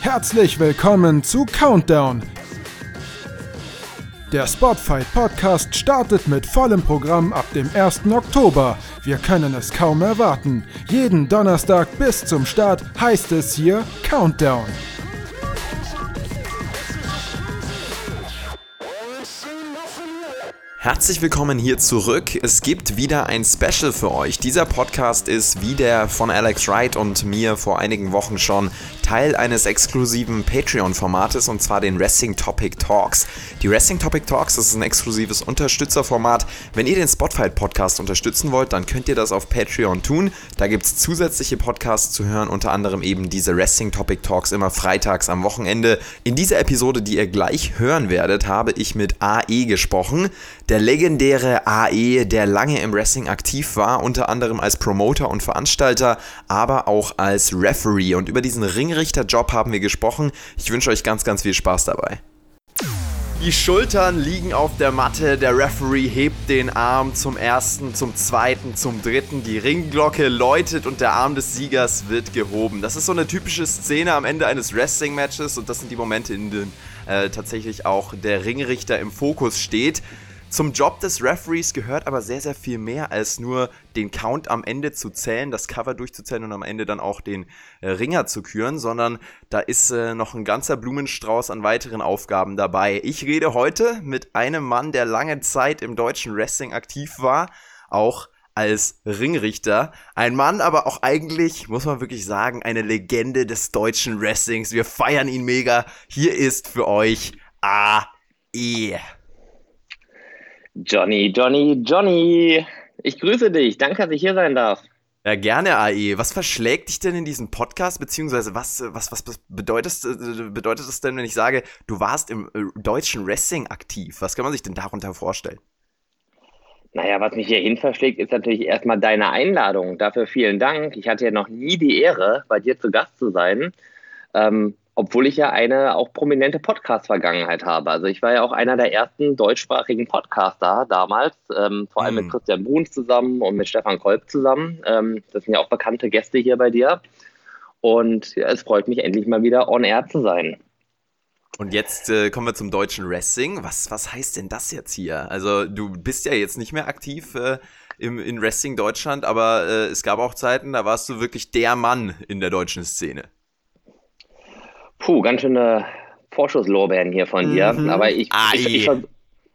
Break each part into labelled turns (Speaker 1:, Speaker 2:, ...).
Speaker 1: Herzlich willkommen zu Countdown. Der Spotfight Podcast startet mit vollem Programm ab dem 1. Oktober. Wir können es kaum erwarten. Jeden Donnerstag bis zum Start heißt es hier Countdown.
Speaker 2: Herzlich willkommen hier zurück. Es gibt wieder ein Special für euch. Dieser Podcast ist wie der von Alex Wright und mir vor einigen Wochen schon Teil eines exklusiven Patreon-Formates und zwar den Wrestling Topic Talks. Die Wrestling Topic Talks ist ein exklusives Unterstützerformat. Wenn ihr den Spotfight Podcast unterstützen wollt, dann könnt ihr das auf Patreon tun. Da gibt es zusätzliche Podcasts zu hören, unter anderem eben diese Wrestling Topic Talks immer freitags am Wochenende. In dieser Episode, die ihr gleich hören werdet, habe ich mit AE gesprochen. Der legendäre AE, der lange im Wrestling aktiv war, unter anderem als Promoter und Veranstalter, aber auch als Referee. Und über diesen Ringrichter Schiedsrichterjob haben wir gesprochen. Ich wünsche euch ganz, ganz viel Spaß dabei. Die Schultern liegen auf der Matte, der Referee hebt den Arm zum ersten, zum zweiten, zum dritten, die Ringglocke läutet und der Arm des Siegers wird gehoben. Das ist so eine typische Szene am Ende eines Wrestling-Matches und das sind die Momente, in denen äh, tatsächlich auch der Ringrichter im Fokus steht. Zum Job des Referees gehört aber sehr, sehr viel mehr als nur den Count am Ende zu zählen, das Cover durchzuzählen und am Ende dann auch den äh, Ringer zu küren, sondern da ist äh, noch ein ganzer Blumenstrauß an weiteren Aufgaben dabei. Ich rede heute mit einem Mann, der lange Zeit im deutschen Wrestling aktiv war, auch als Ringrichter. Ein Mann, aber auch eigentlich, muss man wirklich sagen, eine Legende des deutschen Wrestlings. Wir feiern ihn mega. Hier ist für euch AE.
Speaker 3: Johnny, Johnny, Johnny. Ich grüße dich. Danke, dass ich hier sein darf.
Speaker 2: Ja, gerne, AE. Was verschlägt dich denn in diesen Podcast, beziehungsweise was, was, was bedeutet, bedeutet das denn, wenn ich sage, du warst im äh, deutschen Wrestling aktiv? Was kann man sich denn darunter vorstellen?
Speaker 3: Naja, was mich hierhin verschlägt, ist natürlich erstmal deine Einladung. Dafür vielen Dank. Ich hatte ja noch nie die Ehre, bei dir zu Gast zu sein. Ähm, obwohl ich ja eine auch prominente Podcast-Vergangenheit habe. Also ich war ja auch einer der ersten deutschsprachigen Podcaster damals, ähm, vor allem mm. mit hm. Christian Bruns zusammen und mit Stefan Kolb zusammen. Ähm, das sind ja auch bekannte Gäste hier bei dir. Und ja, es freut mich endlich mal wieder on air zu sein.
Speaker 2: Und jetzt äh, kommen wir zum deutschen Wrestling. Was, was heißt denn das jetzt hier? Also du bist ja jetzt nicht mehr aktiv äh, im, in Wrestling Deutschland, aber äh, es gab auch Zeiten, da warst du wirklich der Mann in der deutschen Szene.
Speaker 3: Puh, ganz schöne Vorschusslorbeeren hier von dir. Mhm. Aber ich, ah, ich, ich,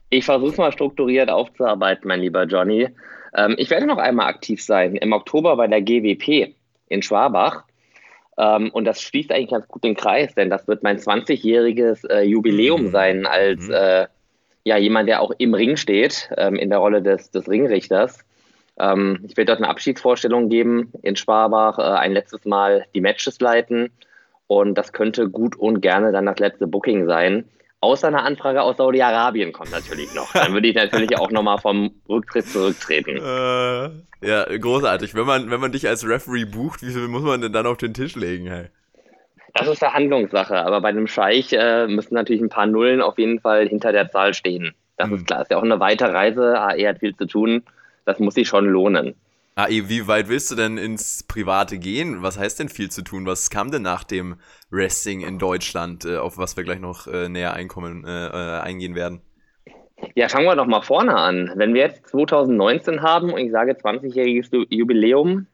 Speaker 3: ich versuche es mal strukturiert aufzuarbeiten, mein lieber Johnny. Ähm, ich werde noch einmal aktiv sein im Oktober bei der GWP in Schwabach. Ähm, und das schließt eigentlich ganz gut den Kreis, denn das wird mein 20-jähriges äh, Jubiläum mhm. sein als mhm. äh, ja, jemand, der auch im Ring steht, ähm, in der Rolle des, des Ringrichters. Ähm, ich werde dort eine Abschiedsvorstellung geben in Schwabach, äh, ein letztes Mal die Matches leiten und das könnte gut und gerne dann das letzte Booking sein. Außer eine Anfrage aus Saudi-Arabien kommt natürlich noch. Dann würde ich natürlich auch nochmal vom Rücktritt zurücktreten.
Speaker 2: Äh, ja, großartig. Wenn man, wenn man dich als Referee bucht, wie viel muss man denn dann auf den Tisch legen? Hey?
Speaker 3: Das ist Verhandlungssache, aber bei einem Scheich äh, müssen natürlich ein paar Nullen auf jeden Fall hinter der Zahl stehen. Das hm. ist klar. Ist ja auch eine weite Reise. AE hat viel zu tun. Das muss sich schon lohnen.
Speaker 2: Ah, wie weit willst du denn ins Private gehen? Was heißt denn viel zu tun? Was kam denn nach dem Wrestling in Deutschland, äh, auf was wir gleich noch äh, näher einkommen, äh, äh eingehen werden?
Speaker 3: Ja, fangen wir doch mal vorne an. Wenn wir jetzt 2019 haben und ich sage 20-jähriges Jubiläum,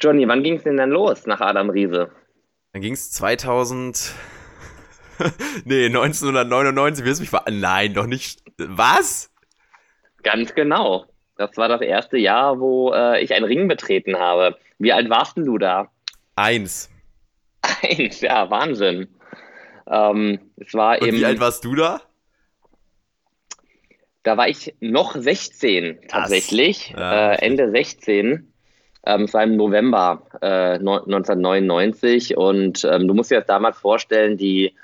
Speaker 3: Johnny, wann ging es denn dann los nach Adam Riese?
Speaker 2: Dann ging es 2000. nee, 1999, wirst du mich ver. Nein, doch nicht. Was?
Speaker 3: Ganz genau. Das war das erste Jahr, wo äh, ich einen Ring betreten habe. Wie alt warst denn du da?
Speaker 2: Eins.
Speaker 3: Eins, ja, Wahnsinn. Ähm, es war
Speaker 2: Und wie alt warst du da?
Speaker 3: Da war ich noch 16 tatsächlich, ja, äh, Ende 16. Ähm, es war im November äh, 1999 und ähm, du musst dir das damals vorstellen, die,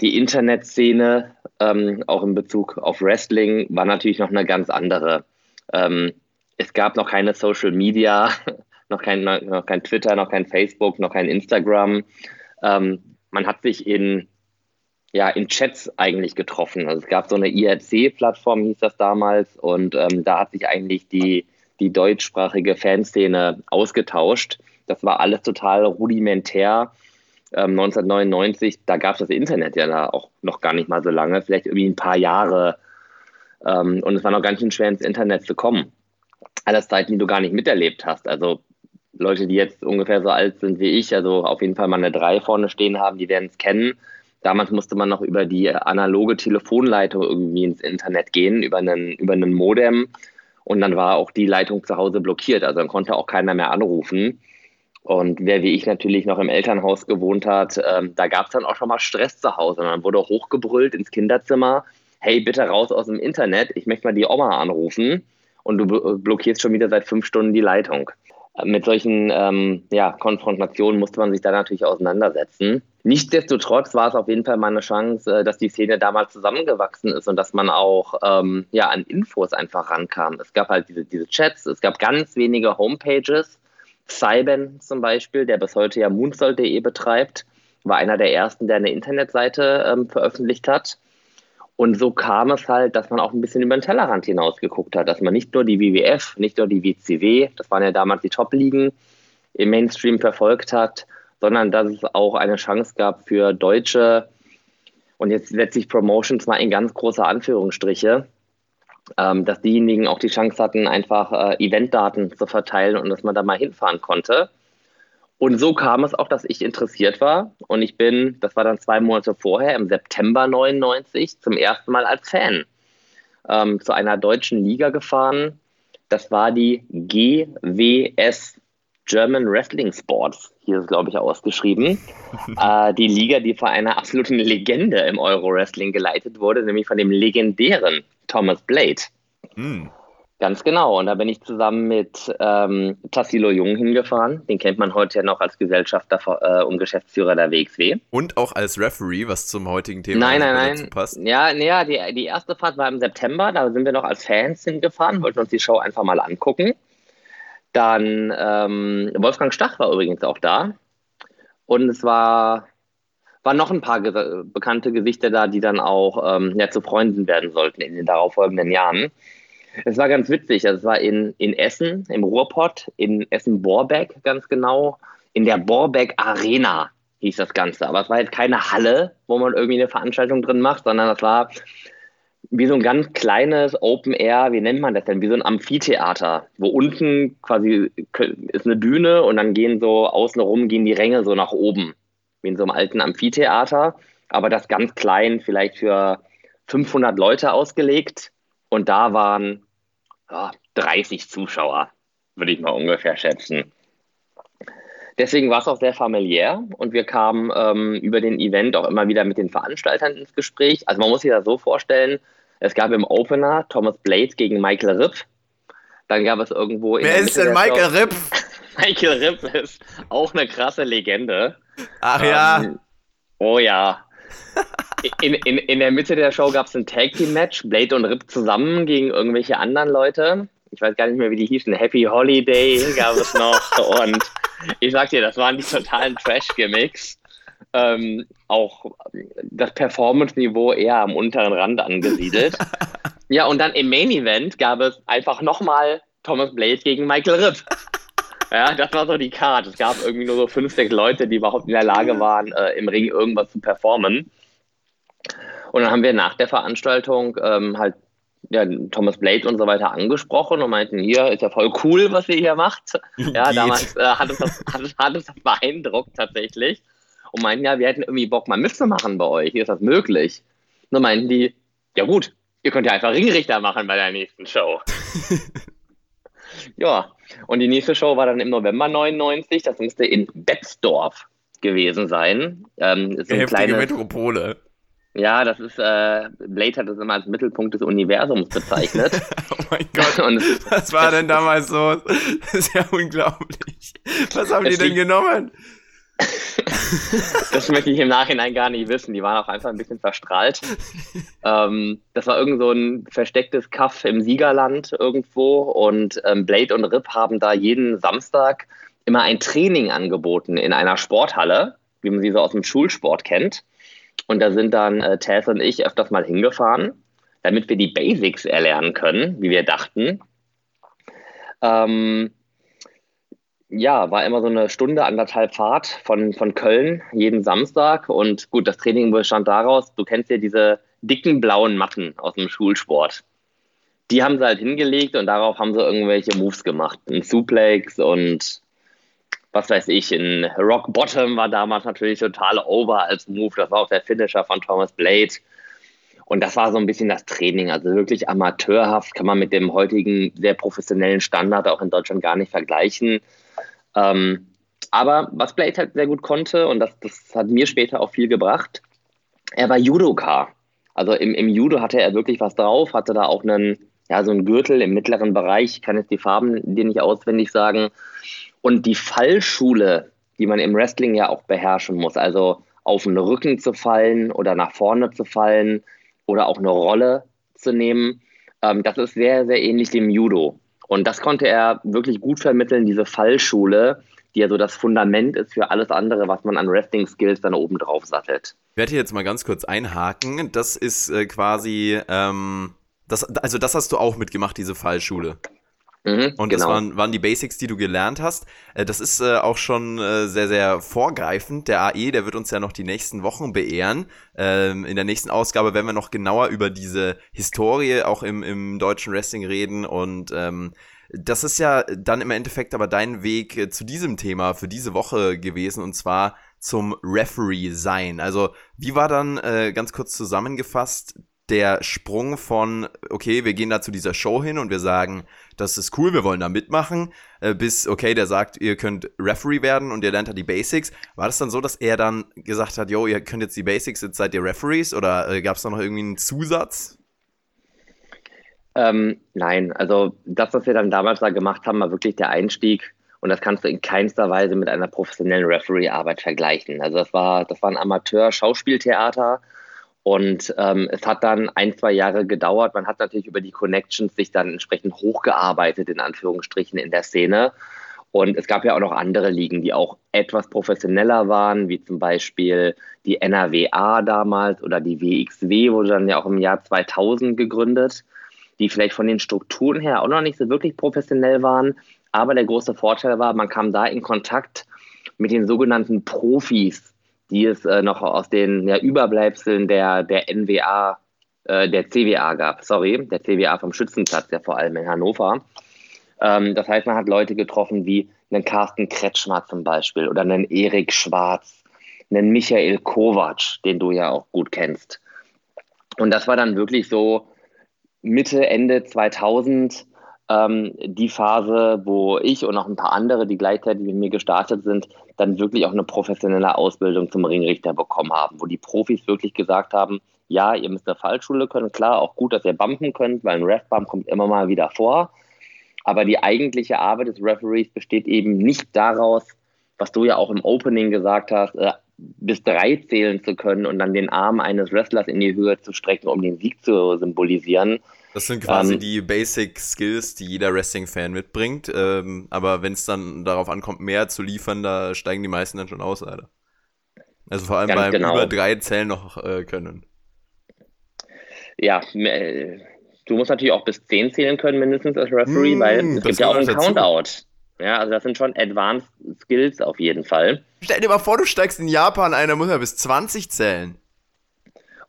Speaker 3: die Internetszene, ähm, auch in Bezug auf Wrestling, war natürlich noch eine ganz andere. Ähm, es gab noch keine Social Media, noch kein, noch kein Twitter, noch kein Facebook, noch kein Instagram. Ähm, man hat sich in, ja, in Chats eigentlich getroffen. Also es gab so eine IRC-Plattform, hieß das damals, und ähm, da hat sich eigentlich die, die deutschsprachige Fanszene ausgetauscht. Das war alles total rudimentär. ähm, 1999, da gab es das Internet ja da auch noch gar nicht mal so lange, vielleicht irgendwie ein paar Jahre. Ähm, und es war noch ganz schön schwer ins Internet zu kommen. Alles Zeiten, die du gar nicht miterlebt hast. Also Leute, die jetzt ungefähr so alt sind wie ich, also auf jeden Fall mal eine 3 vorne stehen haben, die werden es kennen. Damals musste man noch über die analoge Telefonleitung irgendwie ins Internet gehen, über einen, über einen Modem. Und dann war auch die Leitung zu Hause blockiert. Also dann konnte auch keiner mehr anrufen. Und wer wie ich natürlich noch im Elternhaus gewohnt hat, ähm, da gab es dann auch schon mal Stress zu Hause. Und dann wurde hochgebrüllt ins Kinderzimmer, hey, bitte raus aus dem Internet, ich möchte mal die Oma anrufen. Und du blockierst schon wieder seit fünf Stunden die Leitung. Mit solchen ähm, ja, Konfrontationen musste man sich da natürlich auseinandersetzen. Nichtsdestotrotz war es auf jeden Fall mal eine Chance, äh, dass die Szene damals zusammengewachsen ist und dass man auch ähm, ja, an Infos einfach rankam. Es gab halt diese, diese Chats, es gab ganz wenige Homepages. Cyben zum Beispiel, der bis heute ja moonsoul.de betreibt, war einer der ersten, der eine Internetseite ähm, veröffentlicht hat. Und so kam es halt, dass man auch ein bisschen über den Tellerrand hinaus geguckt hat, dass man nicht nur die WWF, nicht nur die WCW, das waren ja damals die Top-Ligen, im Mainstream verfolgt hat, sondern dass es auch eine Chance gab für deutsche, und jetzt setze ich Promotions mal in ganz große Anführungsstriche, ähm, dass diejenigen auch die Chance hatten, einfach äh, Eventdaten zu verteilen und dass man da mal hinfahren konnte. Und so kam es auch, dass ich interessiert war. Und ich bin, das war dann zwei Monate vorher, im September 99, zum ersten Mal als Fan ähm, zu einer deutschen Liga gefahren. Das war die GWS, German Wrestling Sports. Hier ist, glaube ich, ausgeschrieben. äh, die Liga, die von einer absoluten Legende im Euro-Wrestling geleitet wurde, nämlich von dem legendären Thomas Blade. Mm. Ganz genau. Und da bin ich zusammen mit ähm, Tassilo Jung hingefahren. Den kennt man heute ja noch als Gesellschafter äh, und Geschäftsführer der WXW.
Speaker 2: Und auch als Referee, was zum heutigen Thema
Speaker 3: nein, nein, nein. passt. Ja, ja die, die erste Fahrt war im September. Da sind wir noch als Fans hingefahren, wollten uns die Show einfach mal angucken. Dann ähm, Wolfgang Stach war übrigens auch da. Und es war, waren noch ein paar ge bekannte Gesichter da, die dann auch ähm, ja, zu Freunden werden sollten in den darauffolgenden Jahren. Es war ganz witzig. Also es war in, in Essen, im Ruhrpott, in Essen-Borbeck ganz genau, in der Borbeck Arena hieß das Ganze. Aber es war jetzt keine Halle, wo man irgendwie eine Veranstaltung drin macht, sondern es war wie so ein ganz kleines Open Air, wie nennt man das denn? Wie so ein Amphitheater, wo unten quasi ist eine Bühne und dann gehen so außenrum gehen die Ränge so nach oben, wie in so einem alten Amphitheater, aber das ganz klein, vielleicht für 500 Leute ausgelegt und da waren ja, 30 Zuschauer, würde ich mal ungefähr schätzen. Deswegen war es auch sehr familiär und wir kamen ähm, über den Event auch immer wieder mit den Veranstaltern ins Gespräch. Also man muss sich das so vorstellen, es gab im Opener Thomas Blade gegen Michael Ripp. Dann gab es irgendwo...
Speaker 2: Wer ist denn Michael Show, Ripp?
Speaker 3: Michael Ripp ist auch eine krasse Legende.
Speaker 2: Ach ja. Ähm,
Speaker 3: oh ja in, in, in der Mitte der Show gab es ein Tag Team Match, Blade und Rip zusammen gegen irgendwelche anderen Leute. Ich weiß gar nicht mehr, wie die hießen. Happy Holiday gab es noch. und ich sag dir, das waren die totalen Trash-Gimmicks. Ähm, auch das Performance-Niveau eher am unteren Rand angesiedelt. ja, und dann im Main Event gab es einfach nochmal Thomas Blade gegen Michael Ripp. Ja, das war so die Karte. Es gab irgendwie nur so fünf, sechs Leute, die überhaupt in der Lage waren, äh, im Ring irgendwas zu performen. Und dann haben wir nach der Veranstaltung ähm, halt ja, Thomas Blade und so weiter angesprochen und meinten, hier ist ja voll cool, was ihr hier macht. Ja, damals äh, hat, uns das, hat, hat uns das beeindruckt tatsächlich. Und meinten, ja, wir hätten irgendwie Bock mal mitzumachen bei euch. Hier ist das möglich. Und dann meinten die, ja gut, ihr könnt ja einfach Ringrichter machen bei der nächsten Show. ja, und die nächste Show war dann im November 99. Das müsste in Betzdorf gewesen sein.
Speaker 2: Ähm, ist so Heftige kleines, Metropole.
Speaker 3: Ja, das ist, äh, Blade hat das immer als Mittelpunkt des Universums bezeichnet.
Speaker 2: oh mein Gott. Und was war denn damals so? Das ist ja unglaublich. Was haben die denn genommen?
Speaker 3: das möchte ich im Nachhinein gar nicht wissen. Die waren auch einfach ein bisschen verstrahlt. ähm, das war irgend so ein verstecktes Kaff im Siegerland irgendwo und ähm, Blade und Rip haben da jeden Samstag immer ein Training angeboten in einer Sporthalle, wie man sie so aus dem Schulsport kennt. Und da sind dann äh, Tess und ich öfters mal hingefahren, damit wir die Basics erlernen können, wie wir dachten. Ähm, ja, war immer so eine Stunde, anderthalb Fahrt von, von Köln jeden Samstag. Und gut, das Training bestand daraus, du kennst ja diese dicken blauen Matten aus dem Schulsport. Die haben sie halt hingelegt und darauf haben sie irgendwelche Moves gemacht. Ein Suplex und was weiß ich, ein Rock Bottom war damals natürlich total over als Move. Das war auch der Finisher von Thomas Blade. Und das war so ein bisschen das Training. Also wirklich amateurhaft kann man mit dem heutigen sehr professionellen Standard auch in Deutschland gar nicht vergleichen. Ähm, aber was Blade halt sehr gut konnte, und das, das hat mir später auch viel gebracht, er war Judoka. Also im, im Judo hatte er wirklich was drauf, hatte da auch einen, ja, so einen Gürtel im mittleren Bereich. Ich kann jetzt die Farben dir nicht auswendig sagen. Und die Fallschule, die man im Wrestling ja auch beherrschen muss, also auf den Rücken zu fallen oder nach vorne zu fallen oder auch eine Rolle zu nehmen, ähm, das ist sehr, sehr ähnlich dem Judo. Und das konnte er wirklich gut vermitteln, diese Fallschule, die ja so das Fundament ist für alles andere, was man an Wrestling-Skills dann oben drauf sattelt.
Speaker 2: Ich werde hier jetzt mal ganz kurz einhaken. Das ist äh, quasi, ähm, das, also das hast du auch mitgemacht, diese Fallschule. Mhm, und genau. das waren, waren die Basics, die du gelernt hast. Äh, das ist äh, auch schon äh, sehr, sehr vorgreifend. Der AE, der wird uns ja noch die nächsten Wochen beehren. Ähm, in der nächsten Ausgabe werden wir noch genauer über diese Historie auch im, im deutschen Wrestling reden. Und ähm, das ist ja dann im Endeffekt aber dein Weg zu diesem Thema für diese Woche gewesen. Und zwar zum Referee sein. Also wie war dann äh, ganz kurz zusammengefasst der Sprung von, okay, wir gehen da zu dieser Show hin und wir sagen, das ist cool, wir wollen da mitmachen, äh, bis, okay, der sagt, ihr könnt Referee werden und ihr lernt da die Basics. War das dann so, dass er dann gesagt hat, yo, ihr könnt jetzt die Basics, jetzt seid ihr Referees oder äh, gab es da noch irgendwie einen Zusatz?
Speaker 3: Ähm, nein, also das, was wir dann damals da gemacht haben, war wirklich der Einstieg und das kannst du in keinster Weise mit einer professionellen Referee-Arbeit vergleichen. Also das war, das war ein Amateur-Schauspieltheater und ähm, es hat dann ein, zwei Jahre gedauert. Man hat natürlich über die Connections sich dann entsprechend hochgearbeitet, in Anführungsstrichen, in der Szene. Und es gab ja auch noch andere Ligen, die auch etwas professioneller waren, wie zum Beispiel die NRWA damals oder die WXW wurde dann ja auch im Jahr 2000 gegründet, die vielleicht von den Strukturen her auch noch nicht so wirklich professionell waren. Aber der große Vorteil war, man kam da in Kontakt mit den sogenannten Profis die es äh, noch aus den ja, Überbleibseln der, der NWA, äh, der CWA gab, sorry, der CWA vom Schützenplatz, ja vor allem in Hannover. Ähm, das heißt, man hat Leute getroffen wie einen Carsten Kretschmer zum Beispiel oder einen Erik Schwarz, einen Michael Kovac, den du ja auch gut kennst. Und das war dann wirklich so Mitte, Ende 2000 ähm, die Phase, wo ich und auch ein paar andere, die gleichzeitig mit mir gestartet sind, dann wirklich auch eine professionelle Ausbildung zum Ringrichter bekommen haben, wo die Profis wirklich gesagt haben, ja, ihr müsst eine Fallschule können, klar, auch gut, dass ihr bumpen könnt, weil ein Ref-Bump kommt immer mal wieder vor. Aber die eigentliche Arbeit des Referees besteht eben nicht daraus, was du ja auch im Opening gesagt hast, äh, bis drei zählen zu können und dann den Arm eines Wrestlers in die Höhe zu strecken, um den Sieg zu symbolisieren,
Speaker 2: das sind quasi ähm, die Basic Skills, die jeder Wrestling-Fan mitbringt. Ähm, aber wenn es dann darauf ankommt, mehr zu liefern, da steigen die meisten dann schon aus, leider. Also vor allem beim genau. über drei Zählen noch äh, können.
Speaker 3: Ja, äh, du musst natürlich auch bis zehn zählen können, mindestens als Referee, mm, weil es gibt ja auch einen Countout. Ja, also das sind schon Advanced Skills auf jeden Fall.
Speaker 2: Stell dir mal vor, du steigst in Japan ein, da muss er bis 20 zählen.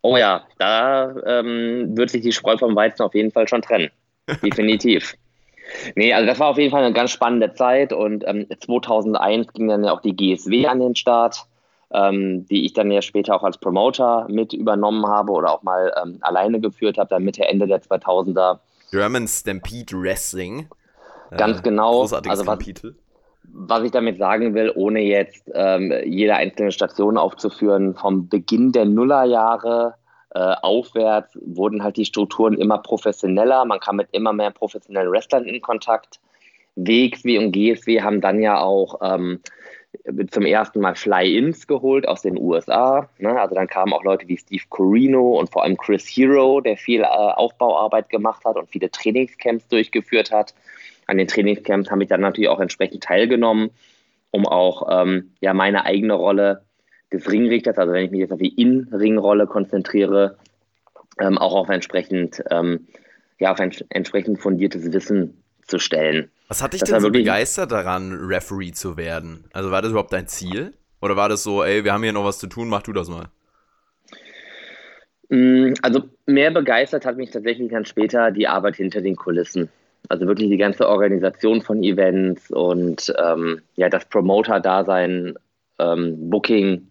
Speaker 3: Oh ja, da ähm, wird sich die Spreu vom Weizen auf jeden Fall schon trennen. Definitiv. Nee, also das war auf jeden Fall eine ganz spannende Zeit und ähm, 2001 ging dann ja auch die GSW an den Start, ähm, die ich dann ja später auch als Promoter mit übernommen habe oder auch mal ähm, alleine geführt habe, dann Mitte, Ende der 2000er.
Speaker 2: German Stampede Wrestling.
Speaker 3: Ganz äh, genau. Großartiges also was, Kapitel was ich damit sagen will, ohne jetzt ähm, jede einzelne Station aufzuführen, vom Beginn der Nullerjahre äh, aufwärts wurden halt die Strukturen immer professioneller. Man kam mit immer mehr professionellen Wrestlern in Kontakt. WXW und GSW haben dann ja auch ähm, zum ersten Mal Fly-Ins geholt aus den USA. Ne? Also dann kamen auch Leute wie Steve Corino und vor allem Chris Hero, der viel äh, Aufbauarbeit gemacht hat und viele Trainingscamps durchgeführt hat an den Trainingscamps habe ich dann natürlich auch entsprechend teilgenommen, um auch ähm, ja, meine eigene Rolle des Ringrichters, also wenn ich mich jetzt auf die In-Ring-Rolle konzentriere, ähm, auch auf entsprechend, ähm, ja, auf ein entsprechend fundiertes Wissen zu stellen.
Speaker 2: Was hat dich das denn so begeistert daran, Referee zu werden? Also war das überhaupt dein Ziel? Oder war das so, ey, wir haben hier noch was zu tun, mach du das mal?
Speaker 3: Mm, also mehr begeistert hat mich tatsächlich dann später die Arbeit hinter den Kulissen. Also wirklich die ganze Organisation von Events und ähm, ja, das Promoter-Dasein, ähm, Booking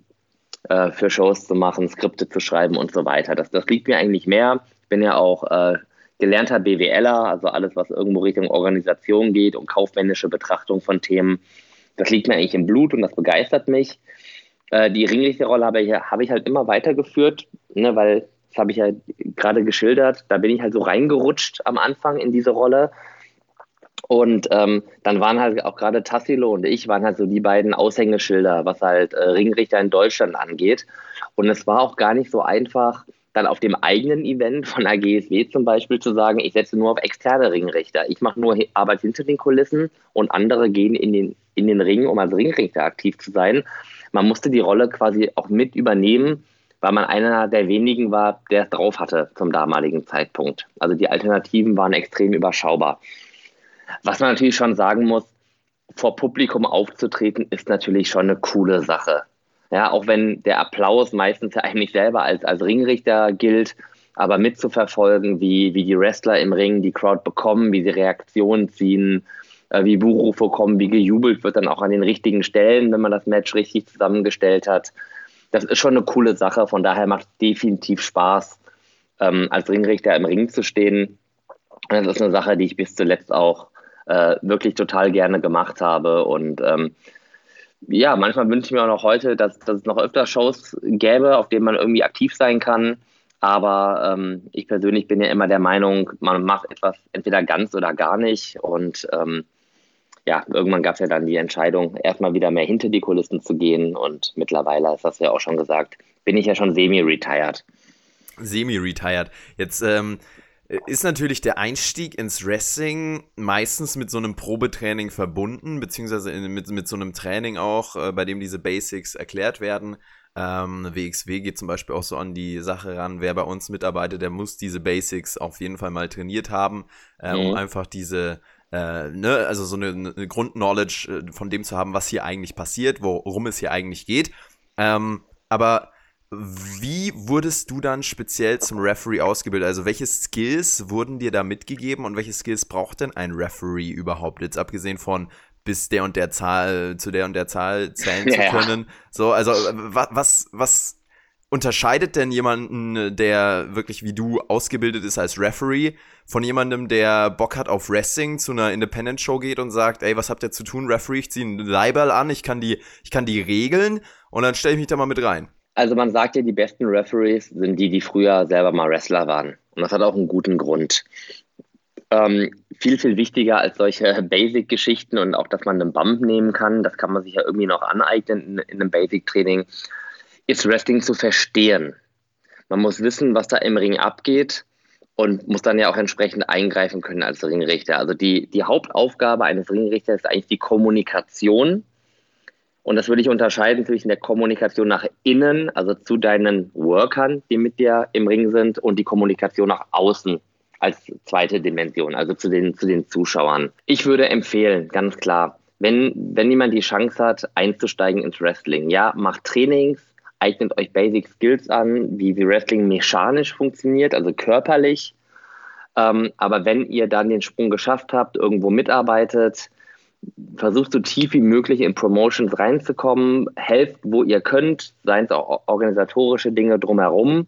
Speaker 3: äh, für Shows zu machen, Skripte zu schreiben und so weiter. Das, das liegt mir eigentlich mehr. Ich bin ja auch äh, gelernter BWLer, also alles, was irgendwo Richtung Organisation geht und kaufmännische Betrachtung von Themen, das liegt mir eigentlich im Blut und das begeistert mich. Äh, die Ringlichterrolle habe ich, habe ich halt immer weitergeführt, ne, weil das habe ich ja gerade geschildert. Da bin ich halt so reingerutscht am Anfang in diese Rolle. Und ähm, dann waren halt auch gerade Tassilo und ich waren halt so die beiden Aushängeschilder, was halt äh, Ringrichter in Deutschland angeht. Und es war auch gar nicht so einfach, dann auf dem eigenen Event von der GSW zum Beispiel zu sagen, ich setze nur auf externe Ringrichter. Ich mache nur Arbeit hinter den Kulissen und andere gehen in den, in den Ring, um als Ringrichter aktiv zu sein. Man musste die Rolle quasi auch mit übernehmen weil man einer der wenigen war, der es drauf hatte zum damaligen Zeitpunkt. Also die Alternativen waren extrem überschaubar. Was man natürlich schon sagen muss, vor Publikum aufzutreten, ist natürlich schon eine coole Sache. Ja, auch wenn der Applaus meistens ja eigentlich selber als, als Ringrichter gilt, aber mitzuverfolgen, wie, wie die Wrestler im Ring die Crowd bekommen, wie sie Reaktionen ziehen, äh, wie Buchrufe kommen, wie gejubelt wird dann auch an den richtigen Stellen, wenn man das Match richtig zusammengestellt hat das ist schon eine coole Sache. Von daher macht es definitiv Spaß, ähm, als Ringrichter im Ring zu stehen. Das ist eine Sache, die ich bis zuletzt auch äh, wirklich total gerne gemacht habe. Und ähm, ja, manchmal wünsche ich mir auch noch heute, dass, dass es noch öfter Shows gäbe, auf denen man irgendwie aktiv sein kann. Aber ähm, ich persönlich bin ja immer der Meinung, man macht etwas entweder ganz oder gar nicht. Und ähm, ja, irgendwann gab es ja dann die Entscheidung, erstmal wieder mehr hinter die Kulissen zu gehen. Und mittlerweile, das hast du ja auch schon gesagt, bin ich ja schon semi-retired.
Speaker 2: Semi-retired. Jetzt ähm, ist natürlich der Einstieg ins Wrestling meistens mit so einem Probetraining verbunden, beziehungsweise mit, mit so einem Training auch, äh, bei dem diese Basics erklärt werden. Ähm, WXW geht zum Beispiel auch so an die Sache ran, wer bei uns mitarbeitet, der muss diese Basics auf jeden Fall mal trainiert haben, äh, mhm. um einfach diese äh, ne, also so eine, eine Grundknowledge äh, von dem zu haben, was hier eigentlich passiert, worum es hier eigentlich geht. Ähm, aber wie wurdest du dann speziell zum Referee ausgebildet? Also welche Skills wurden dir da mitgegeben und welche Skills braucht denn ein Referee überhaupt? Jetzt abgesehen von bis der und der Zahl zu der und der Zahl zählen zu können. So, also äh, was was unterscheidet denn jemanden, der wirklich wie du ausgebildet ist als Referee, von jemandem, der Bock hat auf Wrestling, zu einer Independent-Show geht und sagt, ey, was habt ihr zu tun, Referee? Ich ziehe einen Leiball an, ich kann die, ich kann die regeln und dann stelle ich mich da mal mit rein.
Speaker 3: Also man sagt ja, die besten Referees sind die, die früher selber mal Wrestler waren. Und das hat auch einen guten Grund. Ähm, viel, viel wichtiger als solche Basic-Geschichten und auch, dass man einen Bump nehmen kann, das kann man sich ja irgendwie noch aneignen in, in einem Basic-Training ist Wrestling zu verstehen. Man muss wissen, was da im Ring abgeht und muss dann ja auch entsprechend eingreifen können als Ringrichter. Also die, die Hauptaufgabe eines Ringrichters ist eigentlich die Kommunikation. Und das würde ich unterscheiden zwischen der Kommunikation nach innen, also zu deinen Workern, die mit dir im Ring sind, und die Kommunikation nach außen als zweite Dimension, also zu den, zu den Zuschauern. Ich würde empfehlen, ganz klar, wenn, wenn jemand die Chance hat, einzusteigen ins Wrestling, ja, macht Trainings, eignet euch Basic Skills an, wie, wie Wrestling mechanisch funktioniert, also körperlich. Ähm, aber wenn ihr dann den Sprung geschafft habt, irgendwo mitarbeitet, versucht so tief wie möglich in Promotions reinzukommen, helft, wo ihr könnt, seien es auch organisatorische Dinge drumherum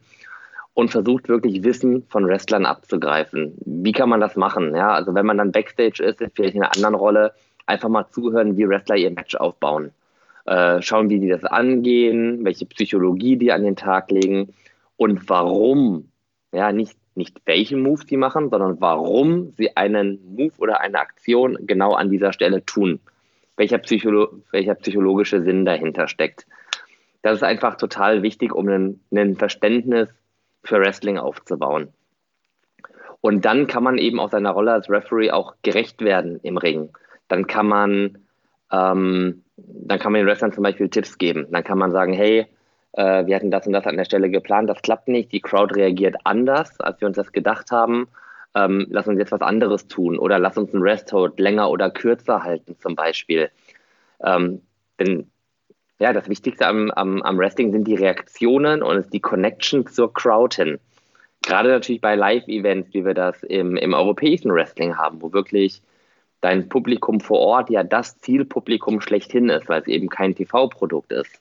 Speaker 3: und versucht wirklich Wissen von Wrestlern abzugreifen. Wie kann man das machen? Ja, also wenn man dann Backstage ist, vielleicht in einer anderen Rolle, einfach mal zuhören, wie Wrestler ihr Match aufbauen. Äh, schauen, wie die das angehen, welche Psychologie die an den Tag legen und warum, ja, nicht, nicht welchen Move sie machen, sondern warum sie einen Move oder eine Aktion genau an dieser Stelle tun. Welcher, Psycholo welcher psychologische Sinn dahinter steckt. Das ist einfach total wichtig, um ein Verständnis für Wrestling aufzubauen. Und dann kann man eben auch seiner Rolle als Referee auch gerecht werden im Ring. Dann kann man ähm, dann kann man den Wrestlern zum Beispiel Tipps geben. Dann kann man sagen, hey, äh, wir hatten das und das an der Stelle geplant, das klappt nicht, die Crowd reagiert anders, als wir uns das gedacht haben. ähm, lass uns jetzt was anderes tun oder lass uns einen Rest-Hold länger oder kürzer halten zum Beispiel. Ähm, denn ja, das Wichtigste am, am, am Wrestling sind die Reaktionen und die Connection zur Crowd hin. Gerade natürlich bei Live-Events, wie wir das im, im europäischen Wrestling haben, wo wirklich dein Publikum vor Ort ja das Zielpublikum schlechthin ist, weil es eben kein TV-Produkt ist.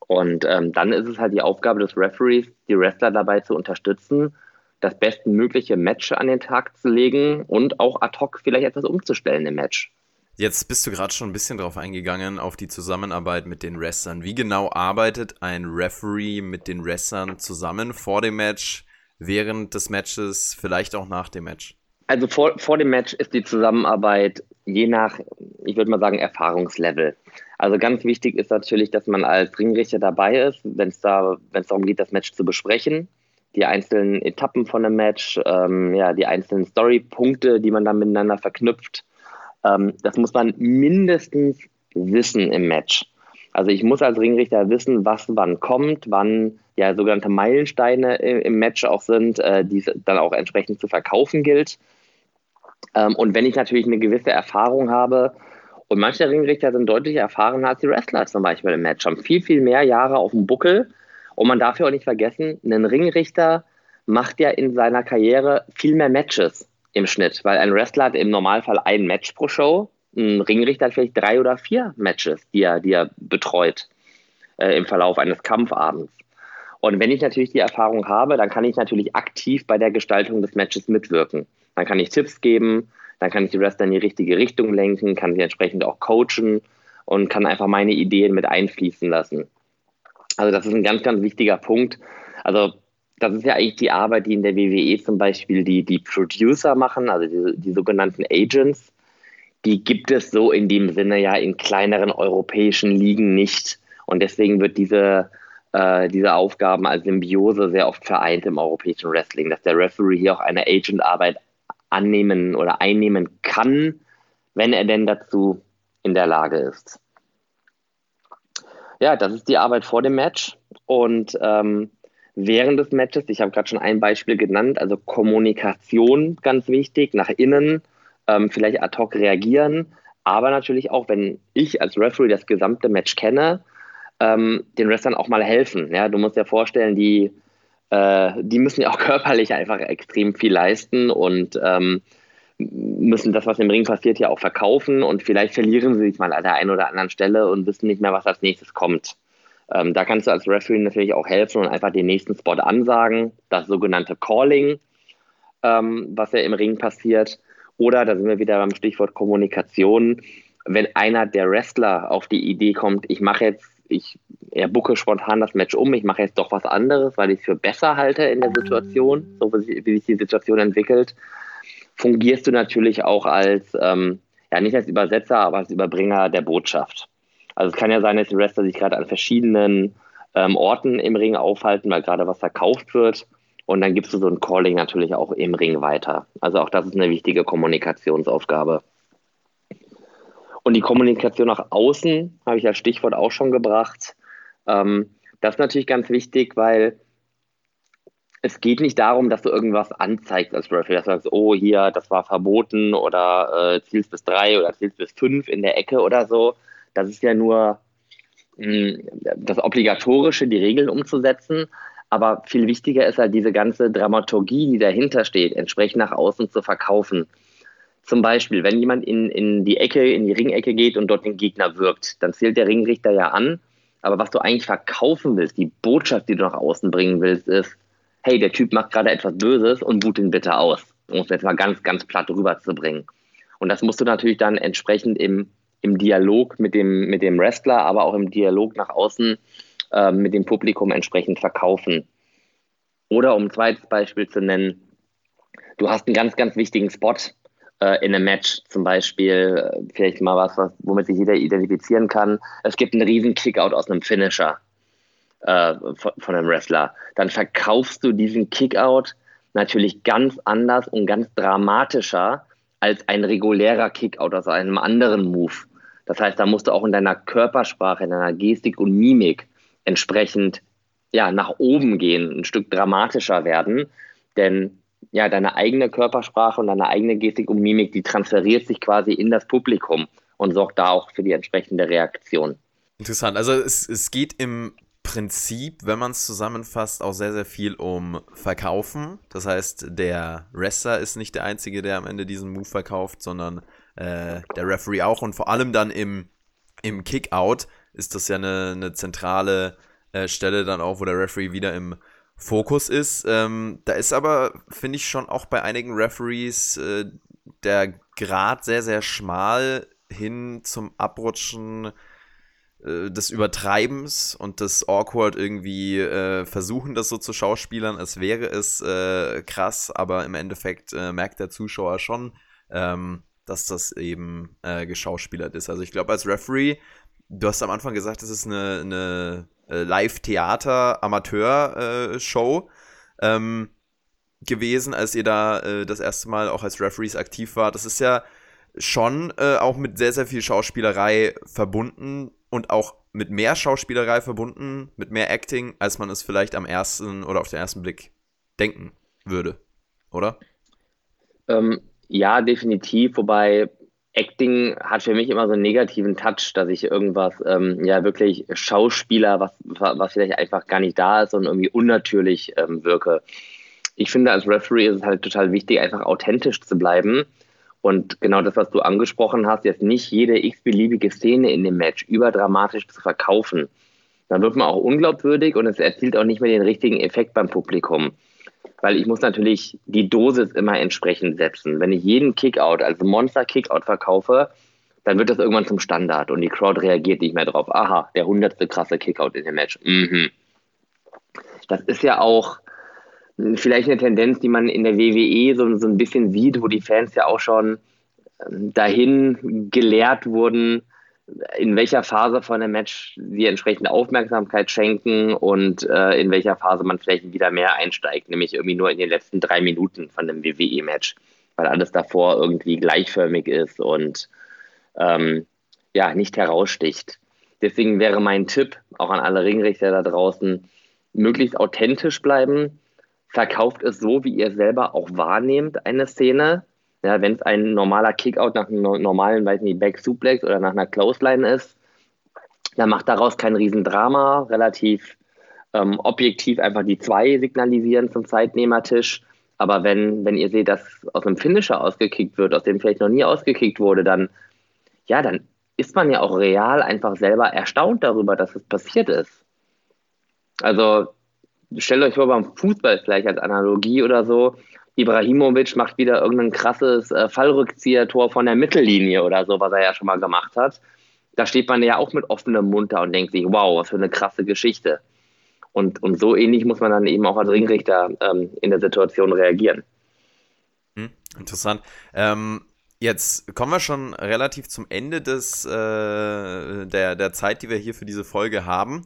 Speaker 3: Und ähm, dann ist es halt die Aufgabe des Referees, die Wrestler dabei zu unterstützen, das bestmögliche Match an den Tag zu legen und auch ad hoc vielleicht etwas umzustellen im Match.
Speaker 2: Jetzt bist du gerade schon ein bisschen drauf eingegangen, auf die Zusammenarbeit mit den Wrestlern. Wie genau arbeitet ein Referee mit den Wrestlern zusammen vor dem Match, während des Matches, vielleicht auch nach dem Match?
Speaker 3: Also vor, vor dem Match ist die Zusammenarbeit je nach, ich würde mal sagen, Erfahrungslevel. Also ganz wichtig ist natürlich, dass man als Ringrichter dabei ist, wenn es da, darum geht, das Match zu besprechen. Die einzelnen Etappen von einem Match, ähm, ja, die einzelnen Storypunkte, die man dann miteinander verknüpft ähm, das muss man mindestens wissen im Match. Also ich muss als Ringrichter wissen, was wann kommt, wann ja sogenannte Meilensteine im Match auch sind, äh, die dann auch entsprechend zu verkaufen gilt. Ähm, und wenn ich natürlich eine gewisse Erfahrung habe, und manche Ringrichter sind deutlich erfahrener als die Wrestler zum Beispiel im Match, haben viel, viel mehr Jahre auf dem Buckel. Und man darf ja auch nicht vergessen, ein Ringrichter macht ja in seiner Karriere viel mehr Matches im Schnitt, weil ein Wrestler hat im Normalfall ein Match pro Show. Ein Ringrichter hat vielleicht drei oder vier Matches, die er, die er betreut äh, im Verlauf eines Kampfabends. Und wenn ich natürlich die Erfahrung habe, dann kann ich natürlich aktiv bei der Gestaltung des Matches mitwirken. Dann kann ich Tipps geben, dann kann ich die Wrestler in die richtige Richtung lenken, kann sie entsprechend auch coachen und kann einfach meine Ideen mit einfließen lassen. Also das ist ein ganz, ganz wichtiger Punkt. Also das ist ja eigentlich die Arbeit, die in der WWE zum Beispiel die, die Producer machen, also die, die sogenannten Agents. Die gibt es so in dem Sinne ja in kleineren europäischen Ligen nicht. Und deswegen wird diese, äh, diese Aufgaben als Symbiose sehr oft vereint im europäischen Wrestling, dass der Referee hier auch eine Agentarbeit annehmen oder einnehmen kann, wenn er denn dazu in der Lage ist. Ja, das ist die Arbeit vor dem Match. Und ähm, während des Matches. Ich habe gerade schon ein Beispiel genannt, also Kommunikation ganz wichtig, nach innen, ähm, vielleicht ad hoc reagieren, aber natürlich auch, wenn ich als Referee das gesamte Match kenne, ähm, den Wrestlern auch mal helfen. Ja, du musst dir vorstellen, die, äh, die müssen ja auch körperlich einfach extrem viel leisten und ähm, müssen das, was im Ring passiert, ja auch verkaufen und vielleicht verlieren sie sich mal an der einen oder anderen Stelle und wissen nicht mehr, was als nächstes kommt. Ähm, da kannst du als Referee natürlich auch helfen und einfach den nächsten Spot ansagen, das sogenannte Calling, ähm, was ja im Ring passiert. Oder, da sind wir wieder beim Stichwort Kommunikation, wenn einer der Wrestler auf die Idee kommt, ich mache jetzt, ich er bucke spontan das Match um, ich mache jetzt doch was anderes, weil ich es für besser halte in der Situation, so wie, wie sich die Situation entwickelt, fungierst du natürlich auch als, ähm, ja nicht als Übersetzer, aber als Überbringer der Botschaft. Also es kann ja sein, dass die Wrestler sich gerade an verschiedenen ähm, Orten im Ring aufhalten, weil gerade was verkauft wird. Und dann gibst du so ein Calling natürlich auch im Ring weiter. Also auch das ist eine wichtige Kommunikationsaufgabe. Und die Kommunikation nach außen habe ich als Stichwort auch schon gebracht. Ähm, das ist natürlich ganz wichtig, weil es geht nicht darum, dass du irgendwas anzeigst als Referee, dass du sagst, oh, hier, das war verboten oder äh, zielst bis drei oder zielst bis fünf in der Ecke oder so, das ist ja nur mh, hm, das Obligatorische, die Regeln umzusetzen. Aber viel wichtiger ist halt diese ganze Dramaturgie, die dahinter steht, entsprechend nach außen zu verkaufen. Zum Beispiel, wenn jemand in, in die Ecke, in die Ringecke geht und dort den Gegner wirkt, dann zählt der Ringrichter ja an. Aber was du eigentlich verkaufen willst, die Botschaft, die du nach außen bringen willst, ist, hey, der Typ macht gerade etwas Böses und boot ihn bitte aus. Um es jetzt mal ganz, ganz platt rüberzubringen. Und das musst du natürlich dann entsprechend im im Dialog mit dem, mit dem Wrestler, aber auch im Dialog nach außen äh, mit dem Publikum entsprechend verkaufen. Oder um ein zweites Beispiel zu nennen, du hast einen ganz, ganz wichtigen Spot äh, in einem Match, zum Beispiel, äh, vielleicht mal was, was, womit sich jeder identifizieren kann. Es gibt einen riesen Kickout aus einem Finisher äh, von, von einem Wrestler. Dann verkaufst du diesen Kickout natürlich ganz anders und ganz dramatischer als ein regulärer Kickout aus einem anderen Move. Das heißt, da musst du auch in deiner Körpersprache, in deiner Gestik und Mimik entsprechend ja, nach oben gehen, ein Stück dramatischer werden. Denn ja, deine eigene Körpersprache und deine eigene Gestik und Mimik, die transferiert sich quasi in das Publikum und sorgt da auch für die entsprechende Reaktion.
Speaker 2: Interessant. Also es, es geht im Prinzip, wenn man es zusammenfasst, auch sehr, sehr viel um Verkaufen. Das heißt, der Wrestler ist nicht der Einzige, der am Ende diesen Move verkauft, sondern äh, der Referee auch. Und vor allem dann im, im Kickout ist das ja eine, eine zentrale äh, Stelle dann auch, wo der Referee wieder im Fokus ist. Ähm, da ist aber, finde ich, schon auch bei einigen Referees äh, der Grad sehr, sehr schmal hin zum Abrutschen äh, des Übertreibens und des Awkward irgendwie äh, versuchen, das so zu schauspielern, als wäre es äh, krass, aber im Endeffekt äh, merkt der Zuschauer schon, ähm, dass das eben geschauspielert ist. Also ich glaube, als Referee, du hast am Anfang gesagt, es ist eine, eine äh, Live-Theater-Amateur-Show ähm, gewesen, als ihr da das erste Mal auch als Referees aktiv war. Das ist ja schon auch mit sehr, sehr viel Schauspielerei verbunden und auch mit mehr Schauspielerei verbunden, mit mehr Acting, als man es vielleicht am ersten oder auf den ersten Blick denken würde, oder?
Speaker 3: Ähm, ja, definitiv, wobei Acting hat für mich immer so einen negativen Touch, dass ich irgendwas, ähm, ja, wirklich Schauspieler, was, was vielleicht einfach gar nicht da ist und irgendwie unnatürlich ähm, wirke. Ich finde, als Referee ist es halt total wichtig, einfach authentisch zu bleiben und genau das, was du angesprochen hast, jetzt nicht jede x-beliebige Szene in dem Match überdramatisch zu verkaufen. Dann wird man auch unglaubwürdig und es erzielt auch nicht mehr den richtigen Effekt beim Publikum. Weil ich muss natürlich die Dosis immer entsprechend setzen. Wenn ich jeden Kickout, also Monster-Kickout verkaufe, dann wird das irgendwann zum Standard und die Crowd reagiert nicht mehr drauf. Aha, der hundertste krasse Kickout in dem Match. Mhm. Das ist ja auch vielleicht eine Tendenz, die man in der WWE so, so ein bisschen sieht, wo die Fans ja auch schon ähm, dahin gelehrt wurden, in welcher Phase von einem Match sie entsprechende Aufmerksamkeit schenken und äh, in welcher Phase man vielleicht wieder mehr einsteigt, nämlich irgendwie nur in den letzten drei Minuten von einem WWE-Match, weil alles davor irgendwie gleichförmig ist und ähm, ja, nicht heraussticht. Deswegen wäre mein Tipp auch an alle Ringrichter da draußen, möglichst authentisch bleiben, verkauft es so, wie ihr selber auch wahrnehmt, eine Szene. Ja, wenn es ein normaler Kickout nach einem normalen, weiß nicht, Back Suplex oder nach einer Clothesline ist, dann macht daraus kein Riesendrama, relativ ähm, objektiv einfach die zwei signalisieren zum Zeitnehmertisch. Aber wenn, wenn ihr seht, dass aus einem Finisher ausgekickt wird, aus dem vielleicht noch nie ausgekickt wurde, dann, ja, dann ist man ja auch real einfach selber erstaunt darüber, dass es passiert ist. Also stellt euch vor beim Fußball vielleicht als Analogie oder so, Ibrahimovic macht wieder irgendein krasses äh, Fallrückzieher-Tor von der Mittellinie oder so, was er ja schon mal gemacht hat. Da steht man ja auch mit offenem Mund da und denkt sich, wow, was für eine krasse Geschichte. Und, und so ähnlich muss man dann eben auch als Ringrichter ähm, in der Situation reagieren.
Speaker 2: Hm, interessant. Ähm, jetzt kommen wir schon relativ zum Ende des, äh, der, der Zeit, die wir hier für diese Folge haben.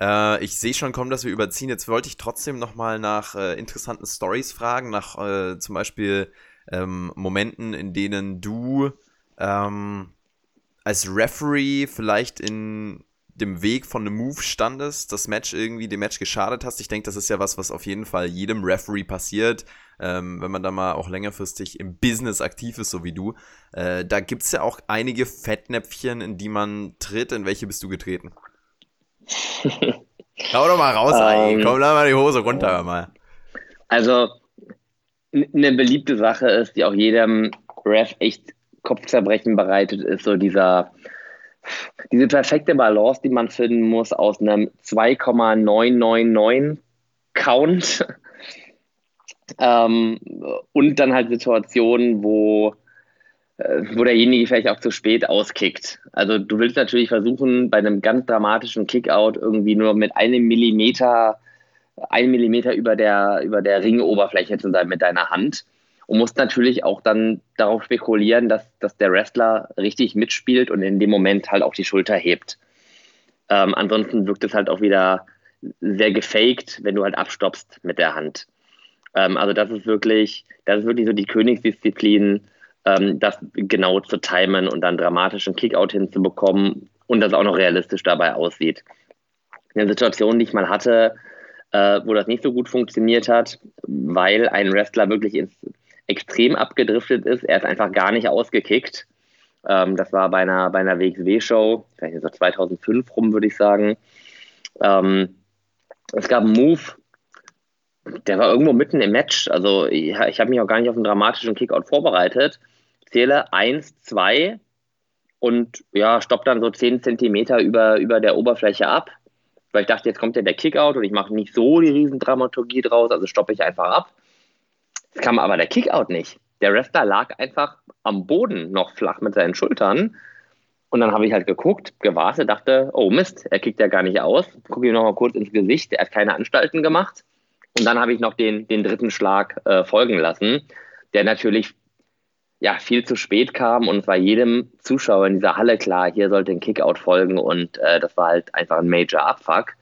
Speaker 2: Äh, ich sehe schon kommen, dass wir überziehen. Jetzt wollte ich trotzdem nochmal nach äh, interessanten Stories fragen, nach äh, zum Beispiel ähm, Momenten, in denen du ähm, als Referee vielleicht in dem Weg von einem Move standest, das Match irgendwie dem Match geschadet hast. Ich denke, das ist ja was, was auf jeden Fall jedem Referee passiert, ähm, wenn man da mal auch längerfristig im Business aktiv ist, so wie du. Äh, da gibt es ja auch einige Fettnäpfchen, in die man tritt. In welche bist du getreten? Hau doch mal raus, ähm, komm, lass mal die Hose runter mal.
Speaker 3: Also, eine beliebte Sache ist, die auch jedem Ref echt Kopfzerbrechen bereitet, ist so dieser, diese perfekte Balance, die man finden muss aus einem 2,999 Count ähm, und dann halt Situationen, wo wo derjenige vielleicht auch zu spät auskickt. Also du willst natürlich versuchen, bei einem ganz dramatischen Kickout irgendwie nur mit einem Millimeter, ein Millimeter über der, über der Ringoberfläche zu sein mit deiner Hand. Und musst natürlich auch dann darauf spekulieren, dass, dass der Wrestler richtig mitspielt und in dem Moment halt auch die Schulter hebt. Ähm, ansonsten wirkt es halt auch wieder sehr gefaked, wenn du halt abstoppst mit der Hand. Ähm, also das ist wirklich, das ist wirklich so die Königsdisziplin, ähm, das genau zu timen und dann dramatischen Kickout hinzubekommen und das auch noch realistisch dabei aussieht. Eine Situation, die ich mal hatte, äh, wo das nicht so gut funktioniert hat, weil ein Wrestler wirklich ins extrem abgedriftet ist. Er ist einfach gar nicht ausgekickt. Ähm, das war bei einer, bei einer WXW-Show, vielleicht so 2005 rum, würde ich sagen. Ähm, es gab einen Move, der war irgendwo mitten im Match. Also ich, ich habe mich auch gar nicht auf einen dramatischen Kickout vorbereitet. Zähle 1, 2 und ja, stopp dann so 10 Zentimeter über, über der Oberfläche ab. Weil ich dachte, jetzt kommt ja der Kickout und ich mache nicht so die Riesendramaturgie draus, also stoppe ich einfach ab. Es kam aber der Kickout nicht. Der Wrestler lag einfach am Boden noch flach mit seinen Schultern. Und dann habe ich halt geguckt, gewartet, dachte, oh Mist, er kickt ja gar nicht aus. Gucke ihm nochmal kurz ins Gesicht, er hat keine Anstalten gemacht. Und dann habe ich noch den, den dritten Schlag äh, folgen lassen, der natürlich ja, viel zu spät kam und es war jedem Zuschauer in dieser Halle klar, hier sollte ein Kickout folgen und äh, das war halt einfach ein Major Abfuck.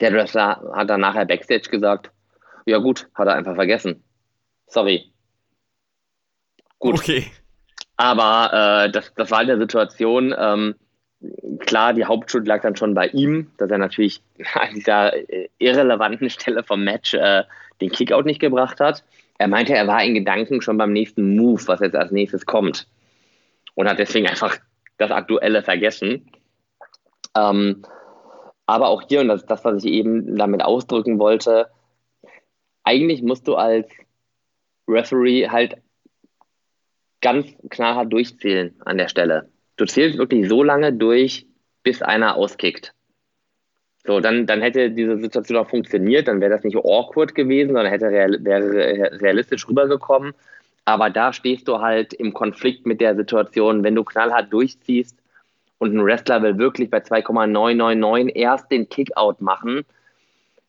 Speaker 3: Der Wrestler hat dann nachher Backstage gesagt, ja gut, hat er einfach vergessen. Sorry. Gut. Okay. Aber äh, das, das war in der Situation, ähm, klar, die Hauptschuld lag dann schon bei ihm, dass er natürlich an dieser irrelevanten Stelle vom Match äh, den Kickout nicht gebracht hat. Er meinte, er war in Gedanken schon beim nächsten Move, was jetzt als nächstes kommt. Und hat deswegen einfach das Aktuelle vergessen. Ähm, aber auch hier, und das ist das, was ich eben damit ausdrücken wollte, eigentlich musst du als Referee halt ganz knallhart durchzählen an der Stelle. Du zählst wirklich so lange durch, bis einer auskickt. So, dann, dann hätte diese Situation auch funktioniert, dann wäre das nicht awkward gewesen, sondern hätte real, wäre realistisch rübergekommen. Aber da stehst du halt im Konflikt mit der Situation, wenn du knallhart durchziehst und ein Wrestler will wirklich bei 2,999 erst den Kickout machen,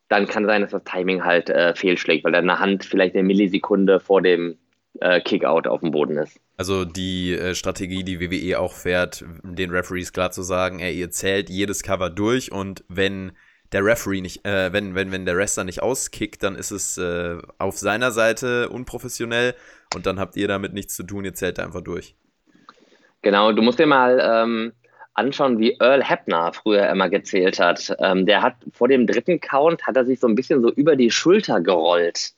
Speaker 3: dann kann sein, dass das Timing halt äh, fehlschlägt, weil deine Hand vielleicht eine Millisekunde vor dem äh, Kickout auf dem Boden ist.
Speaker 2: Also die äh, Strategie, die WWE auch fährt, den Referees klar zu sagen, ey, ihr zählt jedes Cover durch und wenn der Referee nicht, äh, wenn, wenn, wenn der Wrestler nicht auskickt, dann ist es äh, auf seiner Seite unprofessionell und dann habt ihr damit nichts zu tun, ihr zählt einfach durch.
Speaker 3: Genau, du musst dir mal ähm, anschauen, wie Earl Hebner früher immer gezählt hat. Ähm, der hat vor dem dritten Count, hat er sich so ein bisschen so über die Schulter gerollt.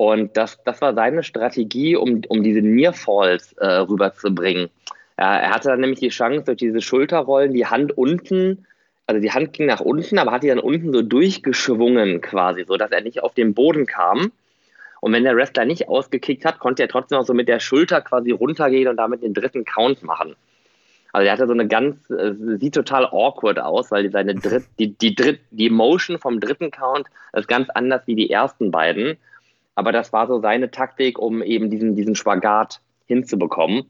Speaker 3: Und das, das war seine Strategie, um, um diese Nearfalls äh, rüberzubringen. Ja, er hatte dann nämlich die Chance, durch diese Schulterrollen die Hand unten, also die Hand ging nach unten, aber hat die dann unten so durchgeschwungen quasi, sodass er nicht auf den Boden kam. Und wenn der Wrestler nicht ausgekickt hat, konnte er trotzdem auch so mit der Schulter quasi runtergehen und damit den dritten Count machen. Also er hatte so eine ganz, äh, sieht total awkward aus, weil seine Dritt, die, die, Dritt, die Motion vom dritten Count ist ganz anders wie die ersten beiden. Aber das war so seine Taktik, um eben diesen, diesen Spagat hinzubekommen.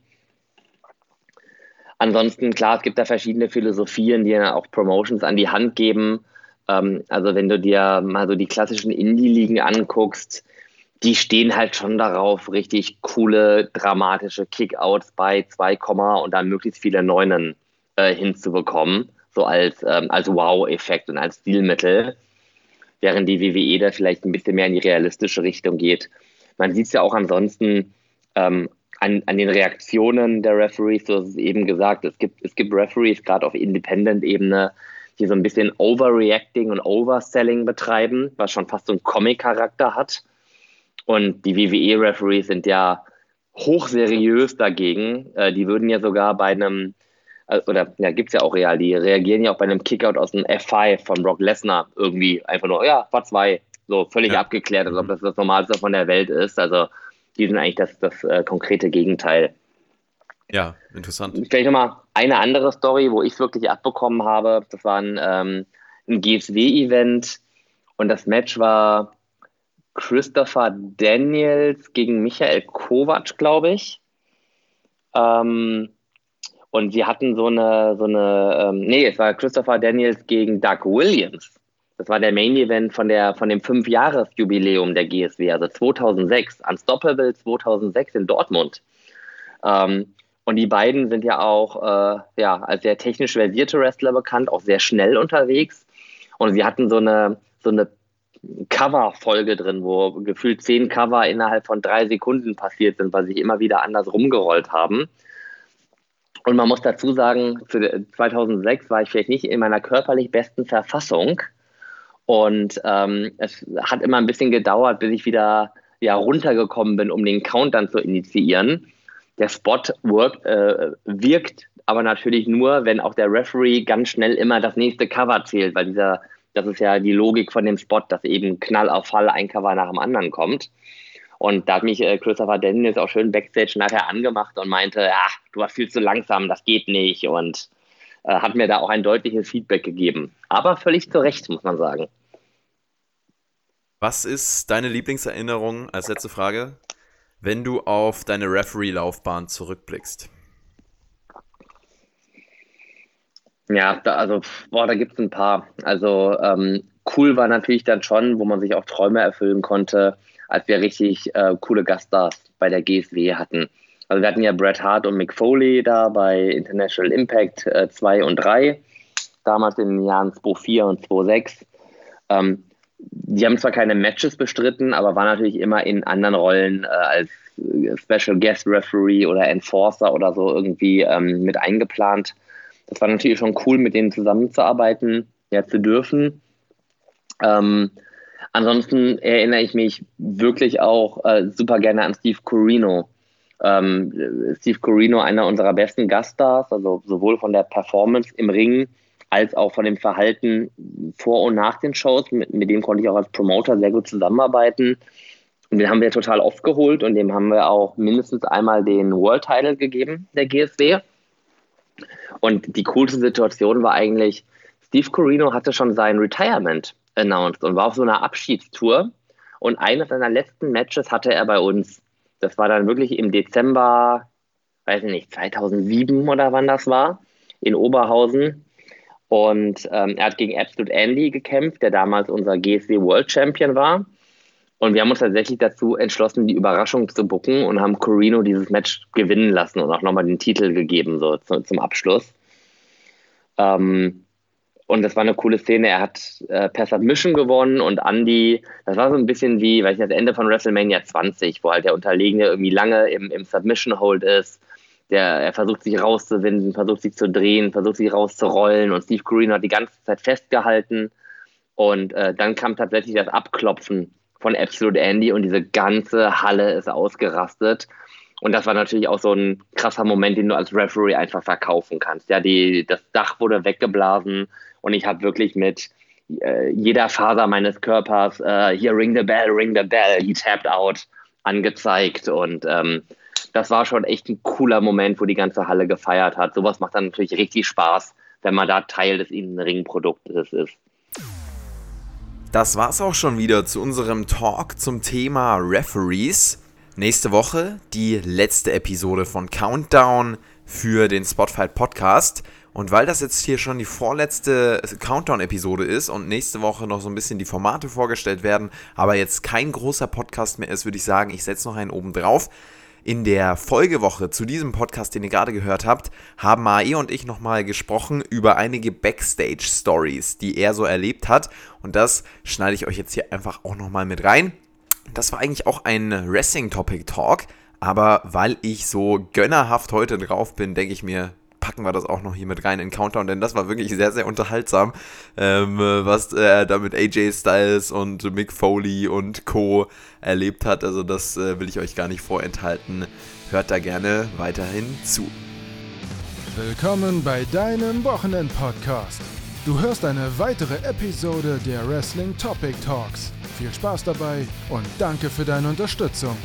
Speaker 3: Ansonsten, klar, es gibt da verschiedene Philosophien, die ja auch Promotions an die Hand geben. Ähm, also wenn du dir mal so die klassischen Indie-Ligen anguckst, die stehen halt schon darauf, richtig coole, dramatische Kickouts bei 2, und dann möglichst viele Neunen äh, hinzubekommen, so als, ähm, als Wow-Effekt und als Stilmittel, während die WWE da vielleicht ein bisschen mehr in die realistische Richtung geht. Man sieht es ja auch ansonsten ähm, an, an den Reaktionen der Referees, so ist es eben gesagt, es gibt, es gibt Referees, gerade auf Independent-Ebene, die so ein bisschen Overreacting und Overselling betreiben, was schon fast so einen Comic-Charakter hat und die WWE-Referees sind ja hochseriös dagegen. Äh, die würden ja sogar bei einem, oder ja, gibt es ja auch real, die reagieren ja auch bei einem Kickout aus dem F5 von Brock Lesnar irgendwie einfach nur, ja, war zwei. So völlig ja. abgeklärt, als ob das das Normalste von der Welt ist. Also die sind eigentlich das, das äh, konkrete Gegenteil.
Speaker 2: Ja, interessant.
Speaker 3: Vielleicht nochmal eine andere Story, wo ich es wirklich abbekommen habe. Das war ein, ähm, ein GSW-Event und das Match war Christopher Daniels gegen Michael Kovac, glaube ich. Ähm, und sie hatten so eine, so eine, ähm, nee, es war Christopher Daniels gegen Doug Williams. Das war der Main Event von, der, von dem Fünfjahres-Jubiläum der GSW, also 2006, Unstoppable 2006 in Dortmund. Ähm, und die beiden sind ja auch äh, ja, als sehr technisch versierte Wrestler bekannt, auch sehr schnell unterwegs. Und sie hatten so eine, so eine Cover-Folge drin, wo gefühlt zehn Cover innerhalb von drei Sekunden passiert sind, weil sie immer wieder anders rumgerollt haben. Und man muss dazu sagen, für 2006 war ich vielleicht nicht in meiner körperlich besten Verfassung. Und ähm, es hat immer ein bisschen gedauert, bis ich wieder ja, runtergekommen bin, um den Count dann zu initiieren. Der Spot work, äh, wirkt aber natürlich nur, wenn auch der Referee ganz schnell immer das nächste Cover zählt, weil dieser, das ist ja die Logik von dem Spot, dass eben Knall auf Fall ein Cover nach dem anderen kommt. Und da hat mich äh, Christopher Daniels auch schön Backstage nachher angemacht und meinte, ja, du warst viel zu langsam, das geht nicht. Und äh, hat mir da auch ein deutliches Feedback gegeben. Aber völlig zu Recht, muss man sagen.
Speaker 2: Was ist deine Lieblingserinnerung als letzte Frage, wenn du auf deine Referee-Laufbahn zurückblickst?
Speaker 3: Ja, da, also, boah, da gibt es ein paar. Also, ähm, cool war natürlich dann schon, wo man sich auch Träume erfüllen konnte, als wir richtig äh, coole Gaststars bei der GSW hatten. Also, wir hatten ja Bret Hart und Mick Foley da bei International Impact äh, 2 und 3, damals in den Jahren 2004 und 2006. Ähm, die haben zwar keine Matches bestritten, aber waren natürlich immer in anderen Rollen äh, als äh, Special Guest Referee oder Enforcer oder so irgendwie ähm, mit eingeplant. Das war natürlich schon cool, mit denen zusammenzuarbeiten, ja, zu dürfen. Ähm, ansonsten erinnere ich mich wirklich auch äh, super gerne an Steve Corino. Ähm, Steve Corino, einer unserer besten Gaststars, also sowohl von der Performance im Ring als auch von dem Verhalten vor und nach den Shows. Mit, mit dem konnte ich auch als Promoter sehr gut zusammenarbeiten. Und den haben wir total oft geholt und dem haben wir auch mindestens einmal den World Title gegeben, der GSW. Und die coolste Situation war eigentlich, Steve Corino hatte schon sein Retirement announced und war auf so einer Abschiedstour. Und eines seiner letzten Matches hatte er bei uns. Das war dann wirklich im Dezember, weiß ich nicht, 2007 oder wann das war, in Oberhausen. Und ähm, er hat gegen Absolute Andy gekämpft, der damals unser GSW World Champion war. Und wir haben uns tatsächlich dazu entschlossen, die Überraschung zu bucken und haben Corino dieses Match gewinnen lassen und auch nochmal den Titel gegeben, so zu, zum Abschluss. Ähm, und das war eine coole Szene. Er hat äh, per Submission gewonnen und Andy, das war so ein bisschen wie, weiß ich, das Ende von WrestleMania 20, wo halt der Unterlegene irgendwie lange im, im Submission-Hold ist der, er versucht sich rauszuwinden, versucht sich zu drehen, versucht sich rauszurollen und Steve Green hat die ganze Zeit festgehalten. Und äh, dann kam tatsächlich das Abklopfen von Absolute Andy und diese ganze Halle ist ausgerastet. Und das war natürlich auch so ein krasser Moment, den du als Referee einfach verkaufen kannst. Ja, die, das Dach wurde weggeblasen und ich habe wirklich mit äh, jeder Faser meines Körpers äh, hier ring the bell, ring the bell, he tapped out angezeigt und ähm, das war schon echt ein cooler Moment, wo die ganze Halle gefeiert hat. Sowas macht dann natürlich richtig Spaß, wenn man da Teil des Innenring-Produktes ist.
Speaker 2: Das war's auch schon wieder zu unserem Talk zum Thema Referees. Nächste Woche die letzte Episode von Countdown für den Spotfight Podcast. Und weil das jetzt hier schon die vorletzte Countdown-Episode ist und nächste Woche noch so ein bisschen die Formate vorgestellt werden, aber jetzt kein großer Podcast mehr ist, würde ich sagen, ich setze noch einen oben drauf. In der Folgewoche zu diesem Podcast, den ihr gerade gehört habt, haben Mae und ich nochmal gesprochen über einige Backstage-Stories, die er so erlebt hat. Und das schneide ich euch jetzt hier einfach auch nochmal mit rein. Das war eigentlich auch ein Wrestling-Topic-Talk. Aber weil ich so gönnerhaft heute drauf bin, denke ich mir, packen wir das auch noch hier mit rein in Countdown, denn das war wirklich sehr, sehr unterhaltsam, ähm, was er da mit AJ Styles und Mick Foley und Co. erlebt hat. Also das äh, will ich euch gar nicht vorenthalten. Hört da gerne weiterhin zu.
Speaker 1: Willkommen bei deinem Wochenend-Podcast. Du hörst eine weitere Episode der Wrestling Topic Talks. Viel Spaß dabei und danke für deine Unterstützung.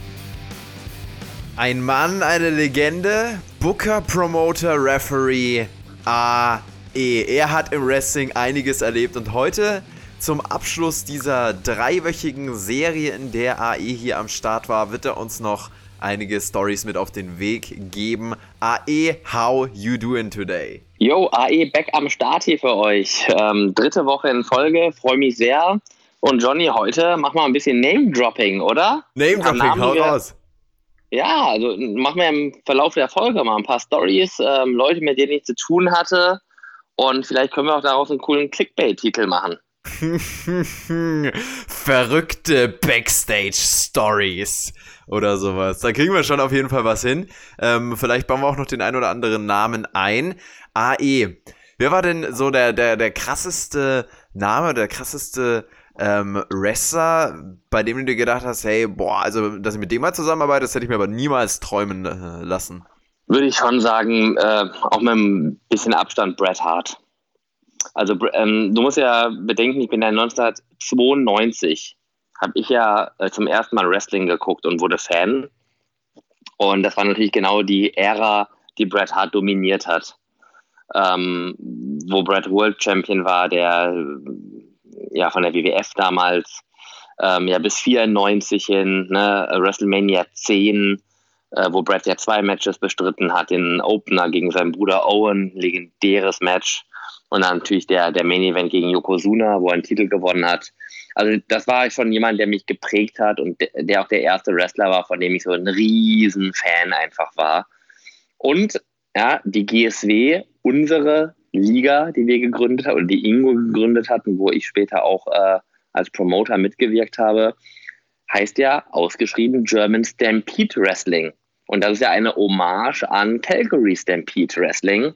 Speaker 2: Ein Mann, eine Legende, Booker, Promoter, Referee, AE. Er hat im Wrestling einiges erlebt und heute zum Abschluss dieser dreiwöchigen Serie, in der AE hier am Start war, wird er uns noch einige Stories mit auf den Weg geben. AE, how you doing today?
Speaker 3: Yo, AE back am Start hier für euch. Ähm, dritte Woche in Folge, freue mich sehr. Und Johnny, heute mach mal ein bisschen Name-Dropping, oder?
Speaker 2: Name-Dropping, hau raus.
Speaker 3: Ja, also machen wir im Verlauf der Folge mal ein paar Stories, ähm, Leute, mit denen ich zu tun hatte. Und vielleicht können wir auch daraus einen coolen Clickbait-Titel machen.
Speaker 2: Verrückte Backstage-Stories oder sowas. Da kriegen wir schon auf jeden Fall was hin. Ähm, vielleicht bauen wir auch noch den ein oder anderen Namen ein. AE. Wer war denn so der, der, der krasseste Name, der krasseste ähm, Wrestler, bei dem du dir gedacht hast, hey, boah, also, dass ich mit dem mal zusammenarbeite, das hätte ich mir aber niemals träumen äh, lassen?
Speaker 3: Würde ich schon sagen, äh, auch mit ein bisschen Abstand Bret Hart. Also ähm, du musst ja bedenken, ich bin ja 1992, habe ich ja äh, zum ersten Mal Wrestling geguckt und wurde Fan. Und das war natürlich genau die Ära, die Bret Hart dominiert hat. Ähm, wo Bret World Champion war, der ja von der WWF damals, ähm, ja bis 94 hin, ne, WrestleMania 10, äh, wo Bret ja zwei Matches bestritten hat, den Opener gegen seinen Bruder Owen, legendäres Match. Und dann natürlich der, der Main Event gegen Yokozuna, wo er einen Titel gewonnen hat. Also das war schon jemand, der mich geprägt hat und der auch der erste Wrestler war, von dem ich so ein riesen Fan einfach war. Und ja, die GSW, unsere Liga, die wir gegründet haben, oder die Ingo gegründet hatten, wo ich später auch äh, als Promoter mitgewirkt habe, heißt ja ausgeschrieben German Stampede Wrestling. Und das ist ja eine Hommage an Calgary Stampede Wrestling,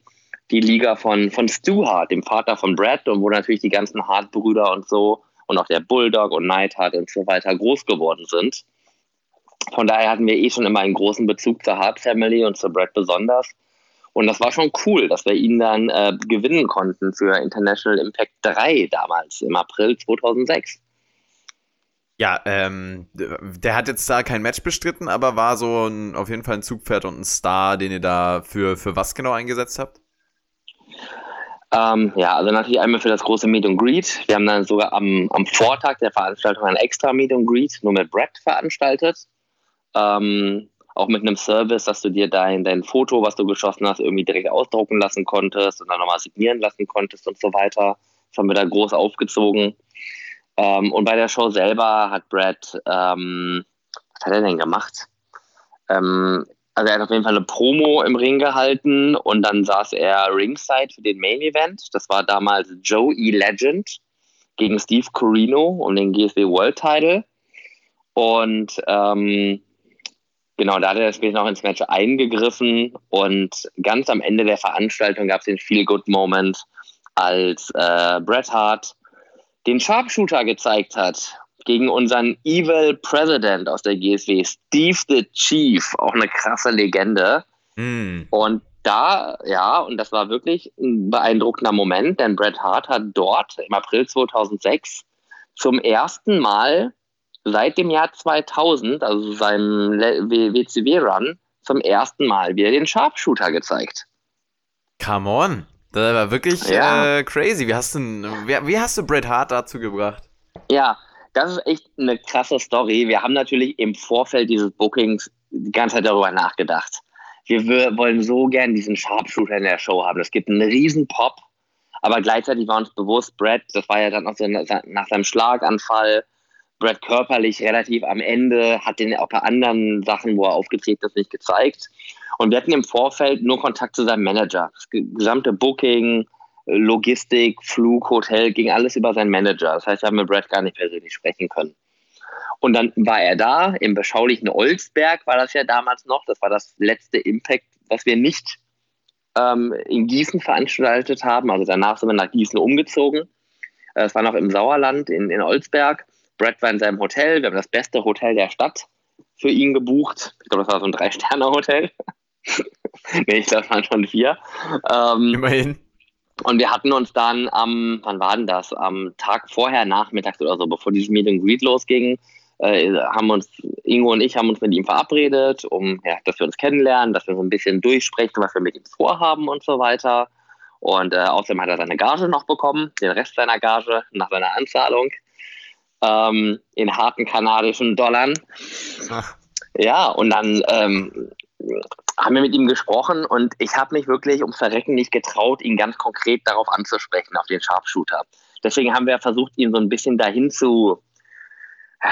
Speaker 3: die Liga von, von Stu Hart, dem Vater von Brad, und wo natürlich die ganzen Hart-Brüder und so und auch der Bulldog und Neidhart und so weiter groß geworden sind. Von daher hatten wir eh schon immer einen großen Bezug zur Hart Family und zu Brad besonders. Und das war schon cool, dass wir ihn dann äh, gewinnen konnten für International Impact 3 damals im April 2006.
Speaker 2: Ja, ähm, der hat jetzt da kein Match bestritten, aber war so ein, auf jeden Fall ein Zugpferd und ein Star, den ihr da für, für was genau eingesetzt habt?
Speaker 3: Ähm, ja, also natürlich einmal für das große Meet and Greet. Wir haben dann sogar am, am Vortag der Veranstaltung ein extra Meet and Greet nur mit Brett veranstaltet. Ähm, auch mit einem Service, dass du dir dein, dein Foto, was du geschossen hast, irgendwie direkt ausdrucken lassen konntest und dann nochmal signieren lassen konntest und so weiter. Das haben wir da groß aufgezogen. Ähm, und bei der Show selber hat Brad, ähm, was hat er denn gemacht? Ähm, also er hat auf jeden Fall eine Promo im Ring gehalten und dann saß er ringside für den Main Event. Das war damals Joey Legend gegen Steve Corino um den GSW World Title. Und ähm, genau, da hat er später noch ins Match eingegriffen und ganz am Ende der Veranstaltung gab es den Feel-Good-Moment, als äh, Bret Hart den Sharpshooter gezeigt hat gegen unseren Evil President aus der GSW, Steve the Chief, auch eine krasse Legende. Mm. Und da, ja, und das war wirklich ein beeindruckender Moment, denn Bret Hart hat dort im April 2006 zum ersten Mal seit dem Jahr 2000, also seinem WCW-Run, zum ersten Mal wieder den Sharpshooter gezeigt.
Speaker 2: Come on. Das war wirklich ja. äh, crazy. Wie hast, du, wie, wie hast du Bret Hart dazu gebracht?
Speaker 3: Ja, das ist echt eine krasse Story. Wir haben natürlich im Vorfeld dieses Bookings die ganze Zeit darüber nachgedacht. Wir wollen so gern diesen Sharpshooter in der Show haben. Es gibt einen riesen Pop, aber gleichzeitig war uns bewusst, Brett, das war ja dann auch so nach seinem Schlaganfall, Brett körperlich relativ am Ende, hat den auch bei anderen Sachen, wo er aufgetreten ist, nicht gezeigt. Und wir hatten im Vorfeld nur Kontakt zu seinem Manager. Das gesamte Booking, Logistik, Flug, Hotel, ging alles über seinen Manager. Das heißt, wir haben mit Brad gar nicht persönlich sprechen können. Und dann war er da, im beschaulichen Olsberg war das ja damals noch. Das war das letzte Impact, was wir nicht ähm, in Gießen veranstaltet haben. Also danach sind wir nach Gießen umgezogen. Äh, es war noch im Sauerland in, in Olsberg. Brad war in seinem Hotel. Wir haben das beste Hotel der Stadt für ihn gebucht. Ich glaube, das war so ein Drei-Sterne-Hotel. nee, ich glaube, es waren schon vier.
Speaker 2: Ähm, Immerhin.
Speaker 3: Und wir hatten uns dann am, wann war denn das? Am Tag vorher, nachmittags oder so, bevor dieses Meet and Greet losging, äh, haben uns, Ingo und ich haben uns mit ihm verabredet, um, ja, dass wir uns kennenlernen, dass wir so ein bisschen durchsprechen, was wir mit ihm vorhaben und so weiter. Und äh, außerdem hat er seine Gage noch bekommen, den Rest seiner Gage nach seiner Anzahlung ähm, in harten kanadischen Dollar. Ja, und dann ähm, haben wir mit ihm gesprochen und ich habe mich wirklich ums Verrecken nicht getraut, ihn ganz konkret darauf anzusprechen, auf den Sharpshooter. Deswegen haben wir versucht, ihn so ein bisschen dahin zu,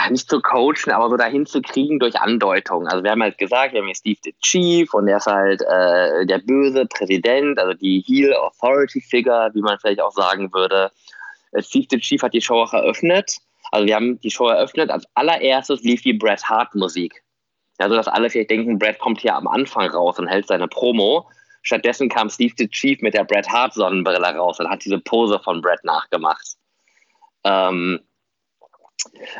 Speaker 3: nicht zu coachen, aber so dahin zu kriegen durch Andeutung. Also wir haben halt gesagt, wir haben hier Steve the Chief und er ist halt äh, der böse Präsident, also die Heel Authority Figure, wie man vielleicht auch sagen würde. Äh, Steve the Chief hat die Show auch eröffnet. Also wir haben die Show eröffnet. Als allererstes lief die Bret Hart Musik. Also, dass alle vielleicht denken, Brad kommt hier am Anfang raus und hält seine Promo. Stattdessen kam Steve the Chief mit der Bret Hart Sonnenbrille raus und hat diese Pose von Bret nachgemacht. Ähm,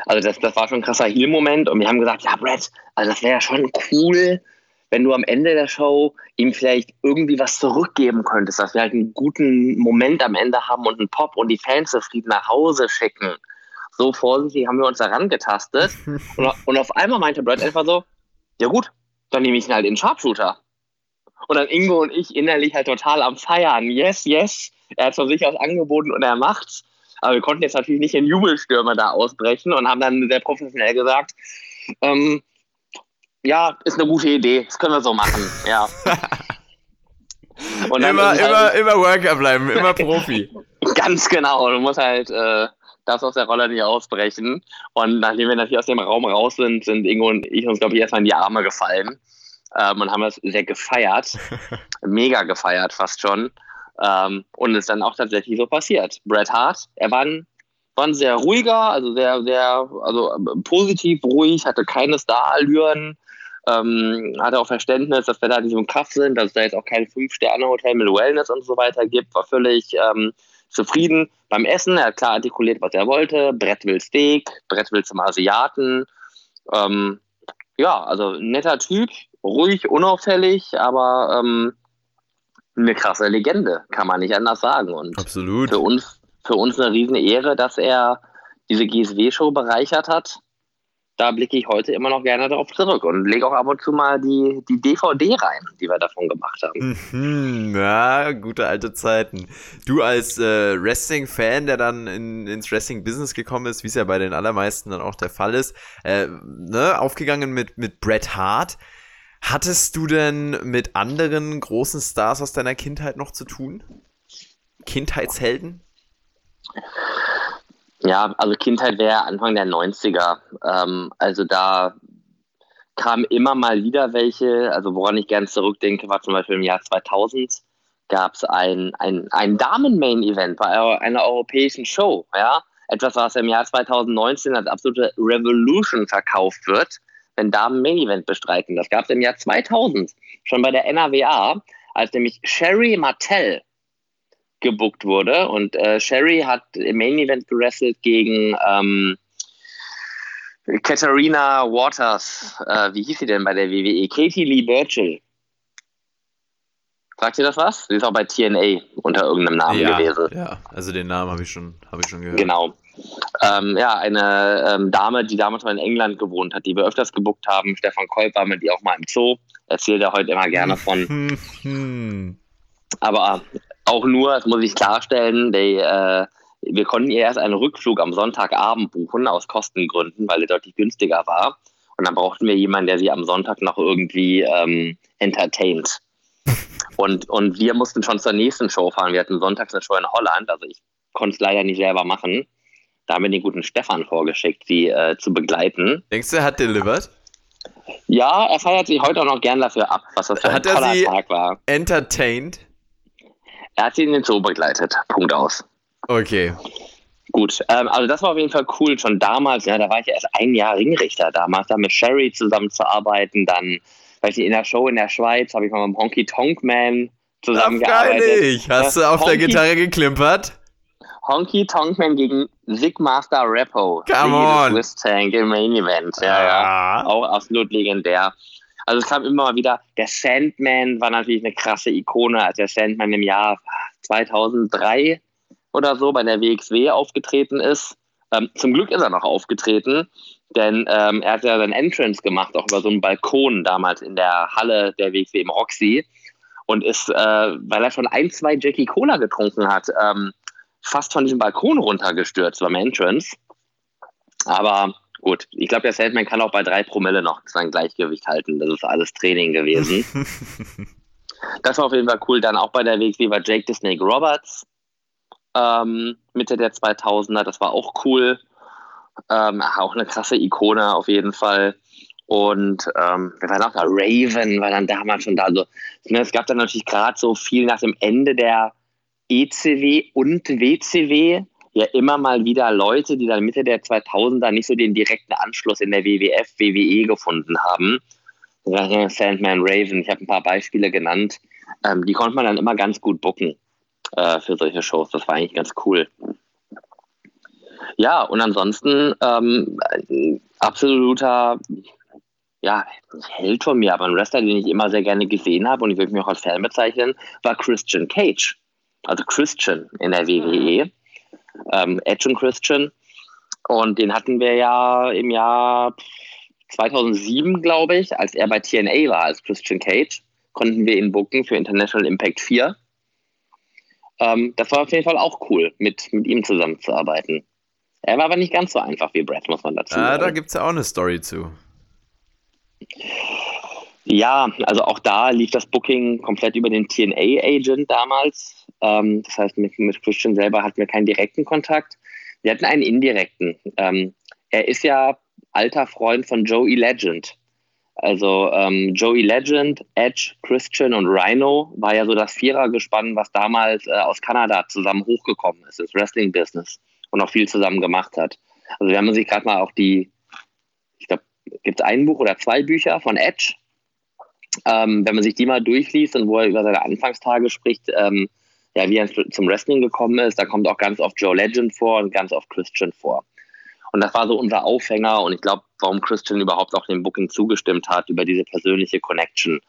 Speaker 3: also das, das war schon ein krasser Heal-Moment und wir haben gesagt, ja Bret, also das wäre ja schon cool, wenn du am Ende der Show ihm vielleicht irgendwie was zurückgeben könntest, dass wir halt einen guten Moment am Ende haben und einen Pop und die Fans zufrieden nach Hause schicken. So vorsichtig haben wir uns daran getastet und, und auf einmal meinte Brad einfach so, ja gut, dann nehme ich ihn halt in Sharpshooter. Und dann Ingo und ich innerlich halt total am Feiern. Yes, yes. Er hat von sich aus angeboten und er macht's. Aber wir konnten jetzt natürlich nicht in Jubelstürme da ausbrechen und haben dann sehr professionell gesagt, ähm, ja, ist eine gute Idee, das können wir so machen, ja.
Speaker 2: immer, halt, immer, immer Worker bleiben, immer Profi.
Speaker 3: Ganz genau, du musst halt, äh, darfst aus der Rolle nicht ausbrechen. Und nachdem wir natürlich aus dem Raum raus sind, sind Ingo und ich uns, glaube ich, erstmal in die Arme gefallen ähm, und haben das sehr gefeiert. Mega gefeiert fast schon. Ähm, und es ist dann auch tatsächlich so passiert. Bret Hart, er war ein, war ein sehr ruhiger, also sehr, sehr, also äh, positiv ruhig, hatte keine Starallüren, ähm, hatte auch Verständnis, dass wir da nicht im Kaff sind, dass es da jetzt auch kein Fünf-Sterne-Hotel mit Wellness und so weiter gibt, war völlig ähm, zufrieden beim Essen. Er hat klar artikuliert, was er wollte. Brett will Steak, Brett will zum Asiaten. Ähm, ja, also netter Typ, ruhig, unauffällig, aber ähm, eine krasse Legende, kann man nicht anders sagen. Und
Speaker 2: Absolut.
Speaker 3: Für uns, für uns eine riesen Ehre, dass er diese GSW-Show bereichert hat da blicke ich heute immer noch gerne darauf zurück und lege auch ab und zu mal die, die DVD rein, die wir davon gemacht haben.
Speaker 2: Mhm, ja, gute alte Zeiten. Du als äh, Wrestling-Fan, der dann in, ins Wrestling-Business gekommen ist, wie es ja bei den allermeisten dann auch der Fall ist, äh, ne, aufgegangen mit, mit Bret Hart. Hattest du denn mit anderen großen Stars aus deiner Kindheit noch zu tun? Kindheitshelden?
Speaker 3: Ja, also Kindheit wäre Anfang der 90er. Ähm, also da kamen immer mal wieder welche, also woran ich gerne zurückdenke, war zum Beispiel im Jahr 2000 gab es ein, ein, ein Damen-Main-Event bei einer europäischen Show. Ja? Etwas, was im Jahr 2019 als absolute Revolution verkauft wird, wenn Damen Main-Event bestreiten. Das gab es im Jahr 2000, schon bei der NAWA, als nämlich Sherry Martell gebuckt wurde. Und äh, Sherry hat im Main Event gewrestelt gegen ähm, Katharina Waters. Äh, wie hieß sie denn bei der WWE? Katie Lee Burchill. Sagt ihr das was? Sie ist auch bei TNA unter irgendeinem Namen
Speaker 2: ja,
Speaker 3: gewesen.
Speaker 2: Ja, also den Namen habe ich, schon, hab ich schon gehört.
Speaker 3: Genau. Ähm, ja, eine ähm, Dame, die damals mal in England gewohnt hat, die wir öfters gebuckt haben. Stefan Kolb war mit ihr auch mal im Zoo. Erzählt er heute immer gerne von. Aber auch nur, das muss ich klarstellen, die, äh, wir konnten ihr erst einen Rückflug am Sonntagabend buchen, aus Kostengründen, weil er deutlich günstiger war. Und dann brauchten wir jemanden, der sie am Sonntag noch irgendwie ähm, entertaint. Und, und wir mussten schon zur nächsten Show fahren. Wir hatten sonntags eine Show in Holland, also ich konnte es leider nicht selber machen. Da haben wir den guten Stefan vorgeschickt, sie äh, zu begleiten.
Speaker 2: Denkst du, er hat delivered?
Speaker 3: Ja, er feiert sich heute auch noch gern dafür ab, was das für
Speaker 2: hat ein toller Tag war. Entertained?
Speaker 3: Er hat sie in den Zoo begleitet. Punkt aus.
Speaker 2: Okay.
Speaker 3: Gut, ähm, also das war auf jeden Fall cool. Schon damals, ja, da war ich ja erst ein Jahr Ringrichter damals, da mit Sherry zusammenzuarbeiten. Dann, weiß ich, in der Show in der Schweiz habe ich mal mit dem Honky Tonk Man zusammengearbeitet.
Speaker 2: Nicht. Hast du auf Honky, der Gitarre geklimpert?
Speaker 3: Honky Tonk Man gegen Sigmaster Repo.
Speaker 2: Come on.
Speaker 3: Swiss Tank im Main Event. Ja, ja. ja. Auch absolut legendär. Also es kam immer mal wieder, der Sandman war natürlich eine krasse Ikone, als der Sandman im Jahr 2003 oder so bei der WXW aufgetreten ist. Ähm, zum Glück ist er noch aufgetreten, denn ähm, er hat ja seinen Entrance gemacht, auch über so einen Balkon damals in der Halle der WXW im Roxy und ist, äh, weil er schon ein, zwei Jackie Cola getrunken hat, ähm, fast von diesem Balkon runtergestürzt beim Entrance. Aber Gut, ich glaube, der Sandman kann auch bei drei Promille noch sein Gleichgewicht halten. Das ist alles Training gewesen. das war auf jeden Fall cool. Dann auch bei der WXW war Jake the Snake Roberts ähm, Mitte der 2000er. Das war auch cool. Ähm, auch eine krasse Ikone auf jeden Fall. Und ähm, wir waren auch da. Raven war dann damals schon da. So, ne, es gab dann natürlich gerade so viel nach dem Ende der ECW und WCW ja immer mal wieder Leute, die dann Mitte der 2000er nicht so den direkten Anschluss in der WWF, WWE gefunden haben. Sandman, Raven, ich habe ein paar Beispiele genannt. Ähm, die konnte man dann immer ganz gut booken äh, für solche Shows. Das war eigentlich ganz cool. Ja, und ansonsten ähm, absoluter ja, Held von mir, aber ein Wrestler, den ich immer sehr gerne gesehen habe und ich würde mich auch als Fan bezeichnen, war Christian Cage. Also Christian in der WWE. Ähm, Edge und Christian. Und den hatten wir ja im Jahr 2007, glaube ich, als er bei TNA war, als Christian Cage, konnten wir ihn booken für International Impact 4. Ähm, das war auf jeden Fall auch cool, mit, mit ihm zusammenzuarbeiten. Er war aber nicht ganz so einfach wie Brad, muss man dazu
Speaker 2: sagen. Ah, da gibt es ja auch eine Story zu.
Speaker 3: Ja, also auch da lief das Booking komplett über den TNA-Agent damals. Ähm, das heißt, mit, mit Christian selber hatten wir keinen direkten Kontakt. Wir hatten einen indirekten. Ähm, er ist ja alter Freund von Joey Legend. Also ähm, Joey Legend, Edge, Christian und Rhino war ja so das Vierergespann, was damals äh, aus Kanada zusammen hochgekommen ist, ins Wrestling-Business und auch viel zusammen gemacht hat. Also wenn man sich gerade mal auch die, ich glaube, gibt es ein Buch oder zwei Bücher von Edge. Ähm, wenn man sich die mal durchliest und wo er über seine Anfangstage spricht, ähm, ja, wie er zum Wrestling gekommen ist, da kommt auch ganz oft Joe Legend vor und ganz oft Christian vor. Und das war so unser Aufhänger und ich glaube, warum Christian überhaupt auch dem Booking zugestimmt hat, über diese persönliche Connection.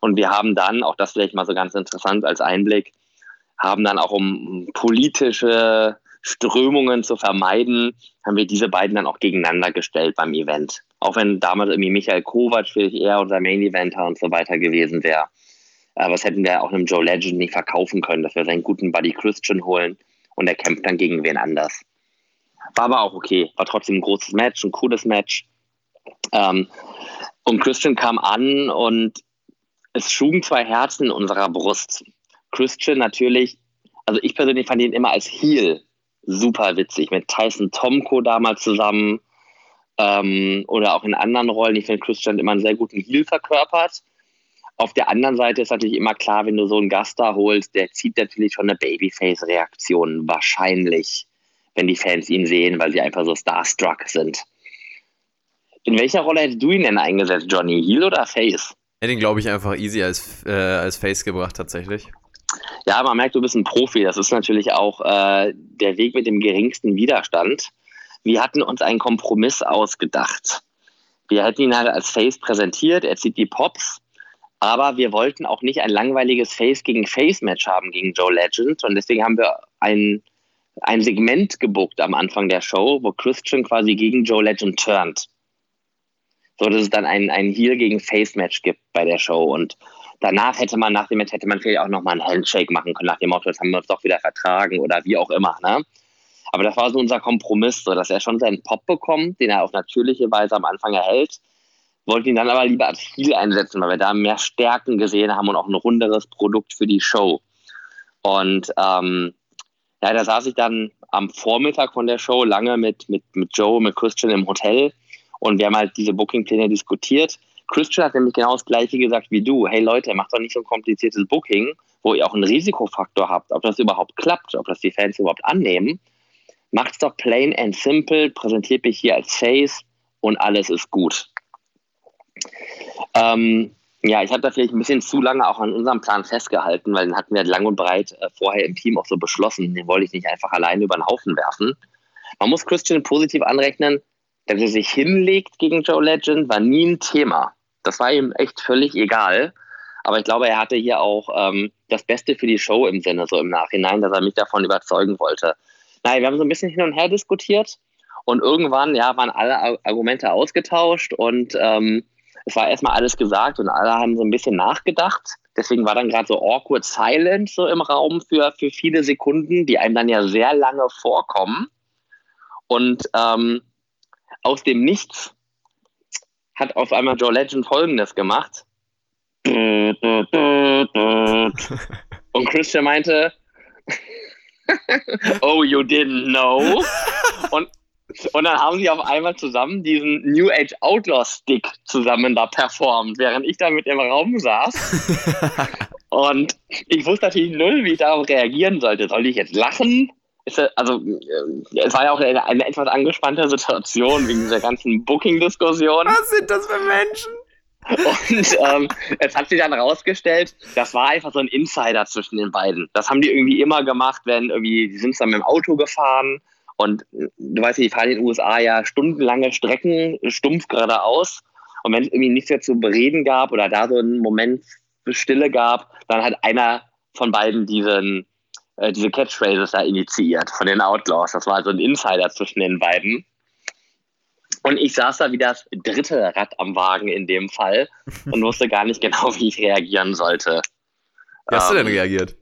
Speaker 3: Und wir haben dann, auch das vielleicht mal so ganz interessant als Einblick, haben dann auch um politische Strömungen zu vermeiden, haben wir diese beiden dann auch gegeneinander gestellt beim Event. Auch wenn damals irgendwie Michael Kovac vielleicht eher unser Main-Eventer und so weiter gewesen wäre. Aber das hätten wir auch einem Joe Legend nicht verkaufen können, dass wir seinen guten Buddy Christian holen und er kämpft dann gegen wen anders. War aber auch okay. War trotzdem ein großes Match, ein cooles Match. Ähm, und Christian kam an und es schlugen zwei Herzen in unserer Brust. Christian natürlich, also ich persönlich fand ihn immer als Heel super witzig. Mit Tyson Tomko damals zusammen ähm, oder auch in anderen Rollen. Ich finde, Christian immer einen sehr guten Heel verkörpert. Auf der anderen Seite ist natürlich immer klar, wenn du so einen Gast da holst, der zieht natürlich schon eine Babyface-Reaktion wahrscheinlich wenn die Fans ihn sehen, weil sie einfach so starstruck sind. In welcher Rolle hättest du ihn denn eingesetzt, Johnny? Heel oder Face?
Speaker 2: Hätte ihn, glaube ich, einfach easy als, äh, als Face gebracht, tatsächlich.
Speaker 3: Ja, man merkt, du bist ein Profi. Das ist natürlich auch äh, der Weg mit dem geringsten Widerstand. Wir hatten uns einen Kompromiss ausgedacht. Wir hätten ihn halt als Face präsentiert, er zieht die Pops, aber wir wollten auch nicht ein langweiliges Face gegen Face Match haben gegen Joe Legend und deswegen haben wir einen ein Segment gebuckt am Anfang der Show, wo Christian quasi gegen Joe Legend turnt. So dass es dann ein, ein Heel gegen Face Match gibt bei der Show. Und danach hätte man, nach dem Match hätte man vielleicht auch nochmal einen Handshake machen können, nach dem Motto, jetzt haben wir uns doch wieder vertragen oder wie auch immer. Ne? Aber das war so unser Kompromiss, so dass er schon seinen Pop bekommt, den er auf natürliche Weise am Anfang erhält. Wollten ihn dann aber lieber als Heel einsetzen, weil wir da mehr Stärken gesehen haben und auch ein runderes Produkt für die Show. Und ähm, ja, da saß ich dann am Vormittag von der Show lange mit, mit, mit Joe, mit Christian im Hotel und wir haben halt diese Booking-Pläne diskutiert. Christian hat nämlich genau das Gleiche gesagt wie du. Hey Leute, macht doch nicht so ein kompliziertes Booking, wo ihr auch einen Risikofaktor habt, ob das überhaupt klappt, ob das die Fans überhaupt annehmen. Macht's doch plain and simple, präsentiert mich hier als Face und alles ist gut. Ähm, ja, ich habe da vielleicht ein bisschen zu lange auch an unserem Plan festgehalten, weil den hatten wir lang und breit äh, vorher im Team auch so beschlossen. Den wollte ich nicht einfach alleine über den Haufen werfen. Man muss Christian positiv anrechnen, dass er sich hinlegt gegen Joe Legend, war nie ein Thema. Das war ihm echt völlig egal. Aber ich glaube, er hatte hier auch ähm, das Beste für die Show im Sinne, so im Nachhinein, dass er mich davon überzeugen wollte. Naja, wir haben so ein bisschen hin und her diskutiert und irgendwann, ja, waren alle Argumente ausgetauscht und ähm, es war erstmal alles gesagt und alle haben so ein bisschen nachgedacht. Deswegen war dann gerade so awkward silent so im Raum für, für viele Sekunden, die einem dann ja sehr lange vorkommen. Und ähm, aus dem Nichts hat auf einmal Joe Legend folgendes gemacht. Und Christian meinte, oh, you didn't know. Und und dann haben sie auf einmal zusammen diesen New Age Outlaw Stick zusammen da performt, während ich da mit im Raum saß. und ich wusste natürlich null, wie ich darauf reagieren sollte. Sollte ich jetzt lachen? Also, äh, es war ja auch eine, eine, etwas angespannte Situation wegen dieser ganzen Booking-Diskussion.
Speaker 2: Was sind das für Menschen?
Speaker 3: Und ähm, es hat sich dann rausgestellt, das war einfach so ein Insider zwischen den beiden. Das haben die irgendwie immer gemacht, wenn irgendwie, die sind dann mit dem Auto gefahren und du weißt, die fahren in den USA ja stundenlange Strecken stumpf geradeaus. Und wenn es irgendwie nichts mehr zu bereden gab oder da so einen Moment Stille gab, dann hat einer von beiden diesen, äh, diese Catchphrases da initiiert von den Outlaws. Das war so ein Insider zwischen den beiden. Und ich saß da wie das dritte Rad am Wagen in dem Fall und wusste gar nicht genau, wie ich reagieren sollte.
Speaker 2: Wie hast ähm, du denn ähm, reagiert?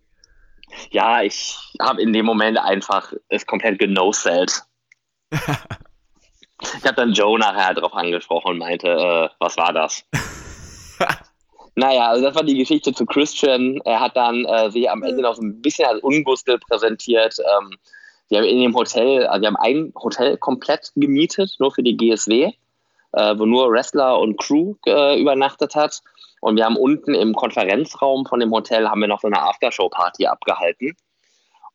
Speaker 3: Ja, ich habe in dem Moment einfach es komplett genosellt. ich habe dann Joe nachher darauf angesprochen und meinte, äh, was war das? naja, also das war die Geschichte zu Christian. Er hat dann äh, sich am Ende noch so ein bisschen als Ungustel präsentiert. Ähm, die haben in dem Hotel, also die haben ein Hotel komplett gemietet, nur für die GSW, äh, wo nur Wrestler und Crew äh, übernachtet hat. Und wir haben unten im Konferenzraum von dem Hotel haben wir noch so eine Aftershow-Party abgehalten.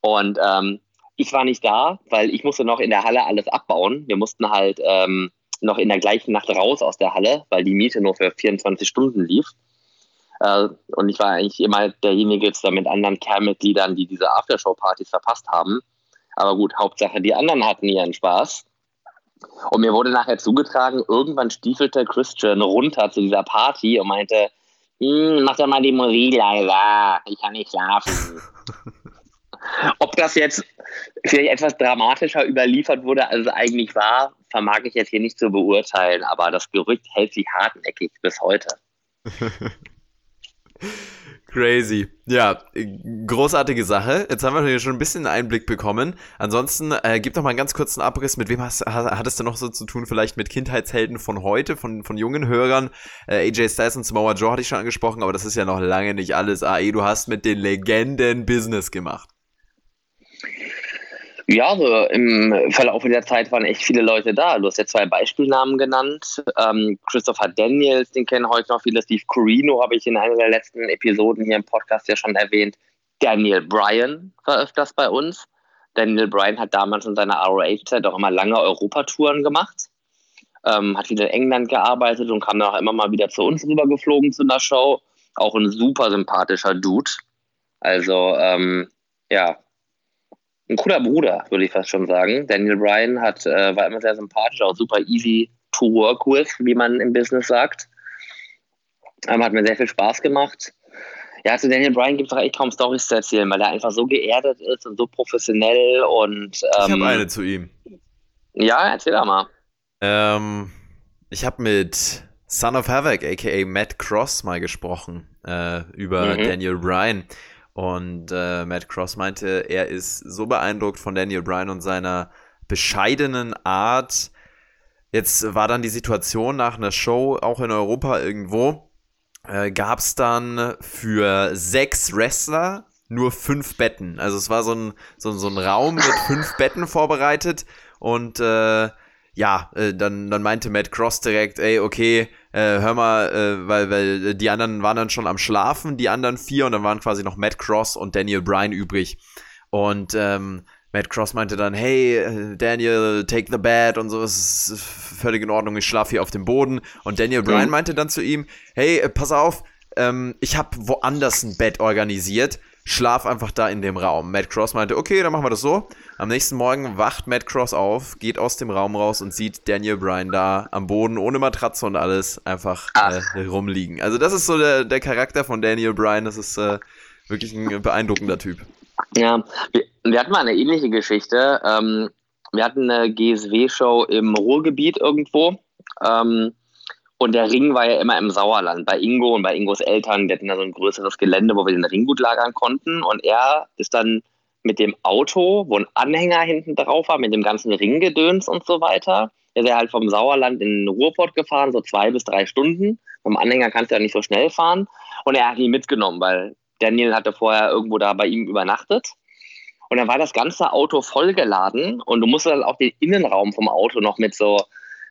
Speaker 3: Und ähm, ich war nicht da, weil ich musste noch in der Halle alles abbauen. Wir mussten halt ähm, noch in der gleichen Nacht raus aus der Halle, weil die Miete nur für 24 Stunden lief. Äh, und ich war eigentlich immer derjenige zusammen mit anderen Kernmitgliedern, die diese Aftershow-Partys verpasst haben. Aber gut, Hauptsache, die anderen hatten ihren Spaß. Und mir wurde nachher zugetragen, irgendwann stiefelte Christian runter zu dieser Party und meinte, hm, mach doch mal die Musik leiser, ich kann nicht schlafen. Ob das jetzt vielleicht etwas dramatischer überliefert wurde, als es eigentlich war, vermag ich jetzt hier nicht zu beurteilen, aber das Gerücht hält sich hartnäckig bis heute.
Speaker 2: Crazy. Ja, großartige Sache. Jetzt haben wir hier schon ein bisschen Einblick bekommen. Ansonsten, äh, gib doch mal einen ganz kurzen Abriss. Mit wem hast, hattest du noch so zu tun? Vielleicht mit Kindheitshelden von heute, von, von jungen Hörern. Äh, AJ Styles und Samoa Joe hatte ich schon angesprochen, aber das ist ja noch lange nicht alles. AE, du hast mit den Legenden Business gemacht.
Speaker 3: Ja, so im Verlauf der Zeit waren echt viele Leute da. Du hast ja zwei Beispielnamen genannt. Ähm, Christopher Daniels, den kennen heute noch viele. Steve Corino habe ich in einer der letzten Episoden hier im Podcast ja schon erwähnt. Daniel Bryan war öfters bei uns. Daniel Bryan hat damals in seiner ROH-Zeit auch immer lange Europatouren gemacht. Ähm, hat wieder in England gearbeitet und kam dann auch immer mal wieder zu uns rübergeflogen zu einer Show. Auch ein super sympathischer Dude. Also, ähm, ja, ein cooler Bruder, würde ich fast schon sagen. Daniel Bryan hat, äh, war immer sehr sympathisch, auch super easy to work with, wie man im Business sagt. Ähm, hat mir sehr viel Spaß gemacht. Ja, zu Daniel Bryan gibt es auch echt kaum Storys zu erzählen, weil er einfach so geerdet ist und so professionell und.
Speaker 2: Ähm, ich habe eine zu ihm.
Speaker 3: Ja, erzähl doch mal.
Speaker 2: Ähm, ich habe mit Son of Havoc, aka Matt Cross, mal gesprochen äh, über mhm. Daniel Bryan. Und äh, Matt Cross meinte, er ist so beeindruckt von Daniel Bryan und seiner bescheidenen Art. Jetzt war dann die Situation nach einer Show, auch in Europa irgendwo, äh, gab es dann für sechs Wrestler nur fünf Betten. Also es war so ein, so, so ein Raum mit fünf Betten vorbereitet und äh, ja, äh, dann, dann meinte Matt Cross direkt, ey, okay, äh, hör mal, äh, weil, weil die anderen waren dann schon am Schlafen, die anderen vier, und dann waren quasi noch Matt Cross und Daniel Bryan übrig. Und ähm, Matt Cross meinte dann, hey, äh, Daniel, take the bed und so, es ist völlig in Ordnung, ich schlafe hier auf dem Boden. Und Daniel mhm. Bryan meinte dann zu ihm, hey, äh, pass auf, ähm, ich habe woanders ein Bett organisiert schlaf einfach da in dem Raum. Matt Cross meinte, okay, dann machen wir das so. Am nächsten Morgen wacht Matt Cross auf, geht aus dem Raum raus und sieht Daniel Bryan da am Boden ohne Matratze und alles einfach äh, rumliegen. Also das ist so der, der Charakter von Daniel Bryan. Das ist äh, wirklich ein beeindruckender Typ.
Speaker 3: Ja, wir, wir hatten mal eine ähnliche Geschichte. Ähm, wir hatten eine GSW-Show im Ruhrgebiet irgendwo. Ähm, und der Ring war ja immer im Sauerland, bei Ingo und bei Ingos Eltern. Wir hatten da so ein größeres Gelände, wo wir den Ring gut lagern konnten. Und er ist dann mit dem Auto, wo ein Anhänger hinten drauf war, mit dem ganzen Ringgedöns und so weiter. Er ist ja halt vom Sauerland in den Ruhrport gefahren, so zwei bis drei Stunden. Vom Anhänger kannst du ja nicht so schnell fahren. Und er hat ihn mitgenommen, weil Daniel hatte vorher irgendwo da bei ihm übernachtet. Und dann war das ganze Auto vollgeladen und du musstest dann auch den Innenraum vom Auto noch mit so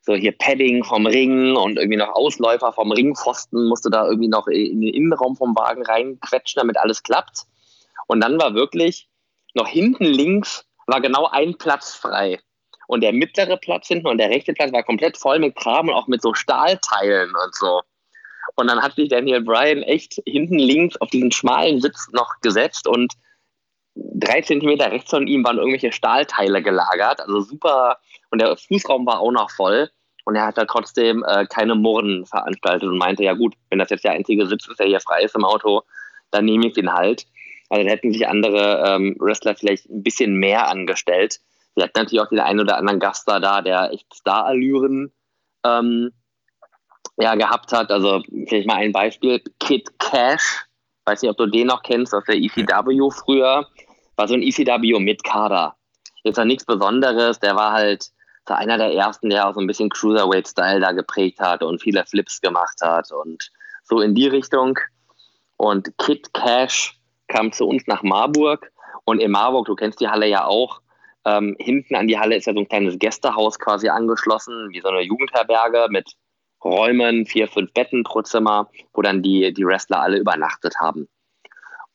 Speaker 3: so hier Padding vom Ring und irgendwie noch Ausläufer vom Ringpfosten musste da irgendwie noch in den Innenraum vom Wagen reinquetschen, damit alles klappt. Und dann war wirklich noch hinten links war genau ein Platz frei. Und der mittlere Platz hinten und der rechte Platz war komplett voll mit Kram und auch mit so Stahlteilen und so. Und dann hat sich Daniel Bryan echt hinten links auf diesen schmalen Sitz noch gesetzt und drei Zentimeter rechts von ihm waren irgendwelche Stahlteile gelagert. Also super. Und der Fußraum war auch noch voll. Und er hat da trotzdem äh, keine Murren veranstaltet und meinte, ja gut, wenn das jetzt der einzige Sitz ist, der hier frei ist im Auto, dann nehme ich den halt. Also da hätten sich andere ähm, Wrestler vielleicht ein bisschen mehr angestellt. Sie hatten natürlich auch den einen oder anderen Gast da, der echt Star-Allüren ähm, ja, gehabt hat. Also vielleicht mal ein Beispiel. Kid Cash, weiß nicht, ob du den noch kennst, aus der ECW früher, war so ein ECW mit Kader. Jetzt war nichts Besonderes, der war halt war einer der ersten, der auch so ein bisschen Cruiserweight-Style da geprägt hat und viele Flips gemacht hat und so in die Richtung. Und Kid Cash kam zu uns nach Marburg und in Marburg, du kennst die Halle ja auch, ähm, hinten an die Halle ist ja so ein kleines Gästehaus quasi angeschlossen, wie so eine Jugendherberge mit Räumen, vier, fünf Betten pro Zimmer, wo dann die, die Wrestler alle übernachtet haben.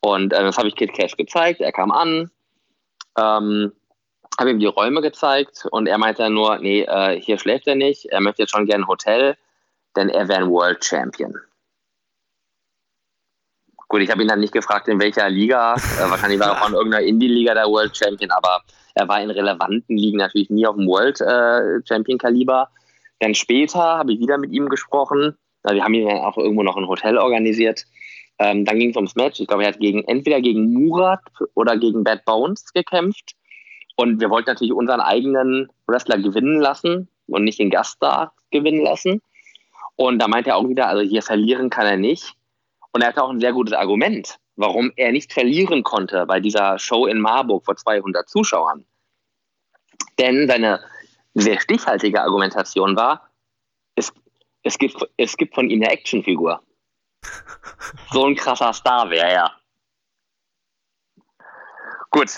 Speaker 3: Und äh, das habe ich Kid Cash gezeigt. Er kam an, ähm, habe ihm die Räume gezeigt und er meinte dann nur, nee, äh, hier schläft er nicht. Er möchte jetzt schon gerne ein Hotel, denn er wäre ein World Champion. Gut, ich habe ihn dann nicht gefragt, in welcher Liga. Äh, wahrscheinlich war er auch in irgendeiner Indie-Liga der World Champion, aber er war in relevanten Ligen natürlich nie auf dem World äh, Champion-Kaliber. Dann später habe ich wieder mit ihm gesprochen. Wir haben ihm dann auch irgendwo noch ein Hotel organisiert. Ähm, dann ging es ums Match. Ich glaube, er hat gegen, entweder gegen Murat oder gegen Bad Bones gekämpft. Und wir wollten natürlich unseren eigenen Wrestler gewinnen lassen und nicht den Gast da gewinnen lassen. Und da meinte er auch wieder, also hier verlieren kann er nicht. Und er hatte auch ein sehr gutes Argument, warum er nicht verlieren konnte bei dieser Show in Marburg vor 200 Zuschauern. Denn seine sehr stichhaltige Argumentation war, es, es, gibt, es gibt von ihm eine Actionfigur. So ein krasser Star wäre er. Gut,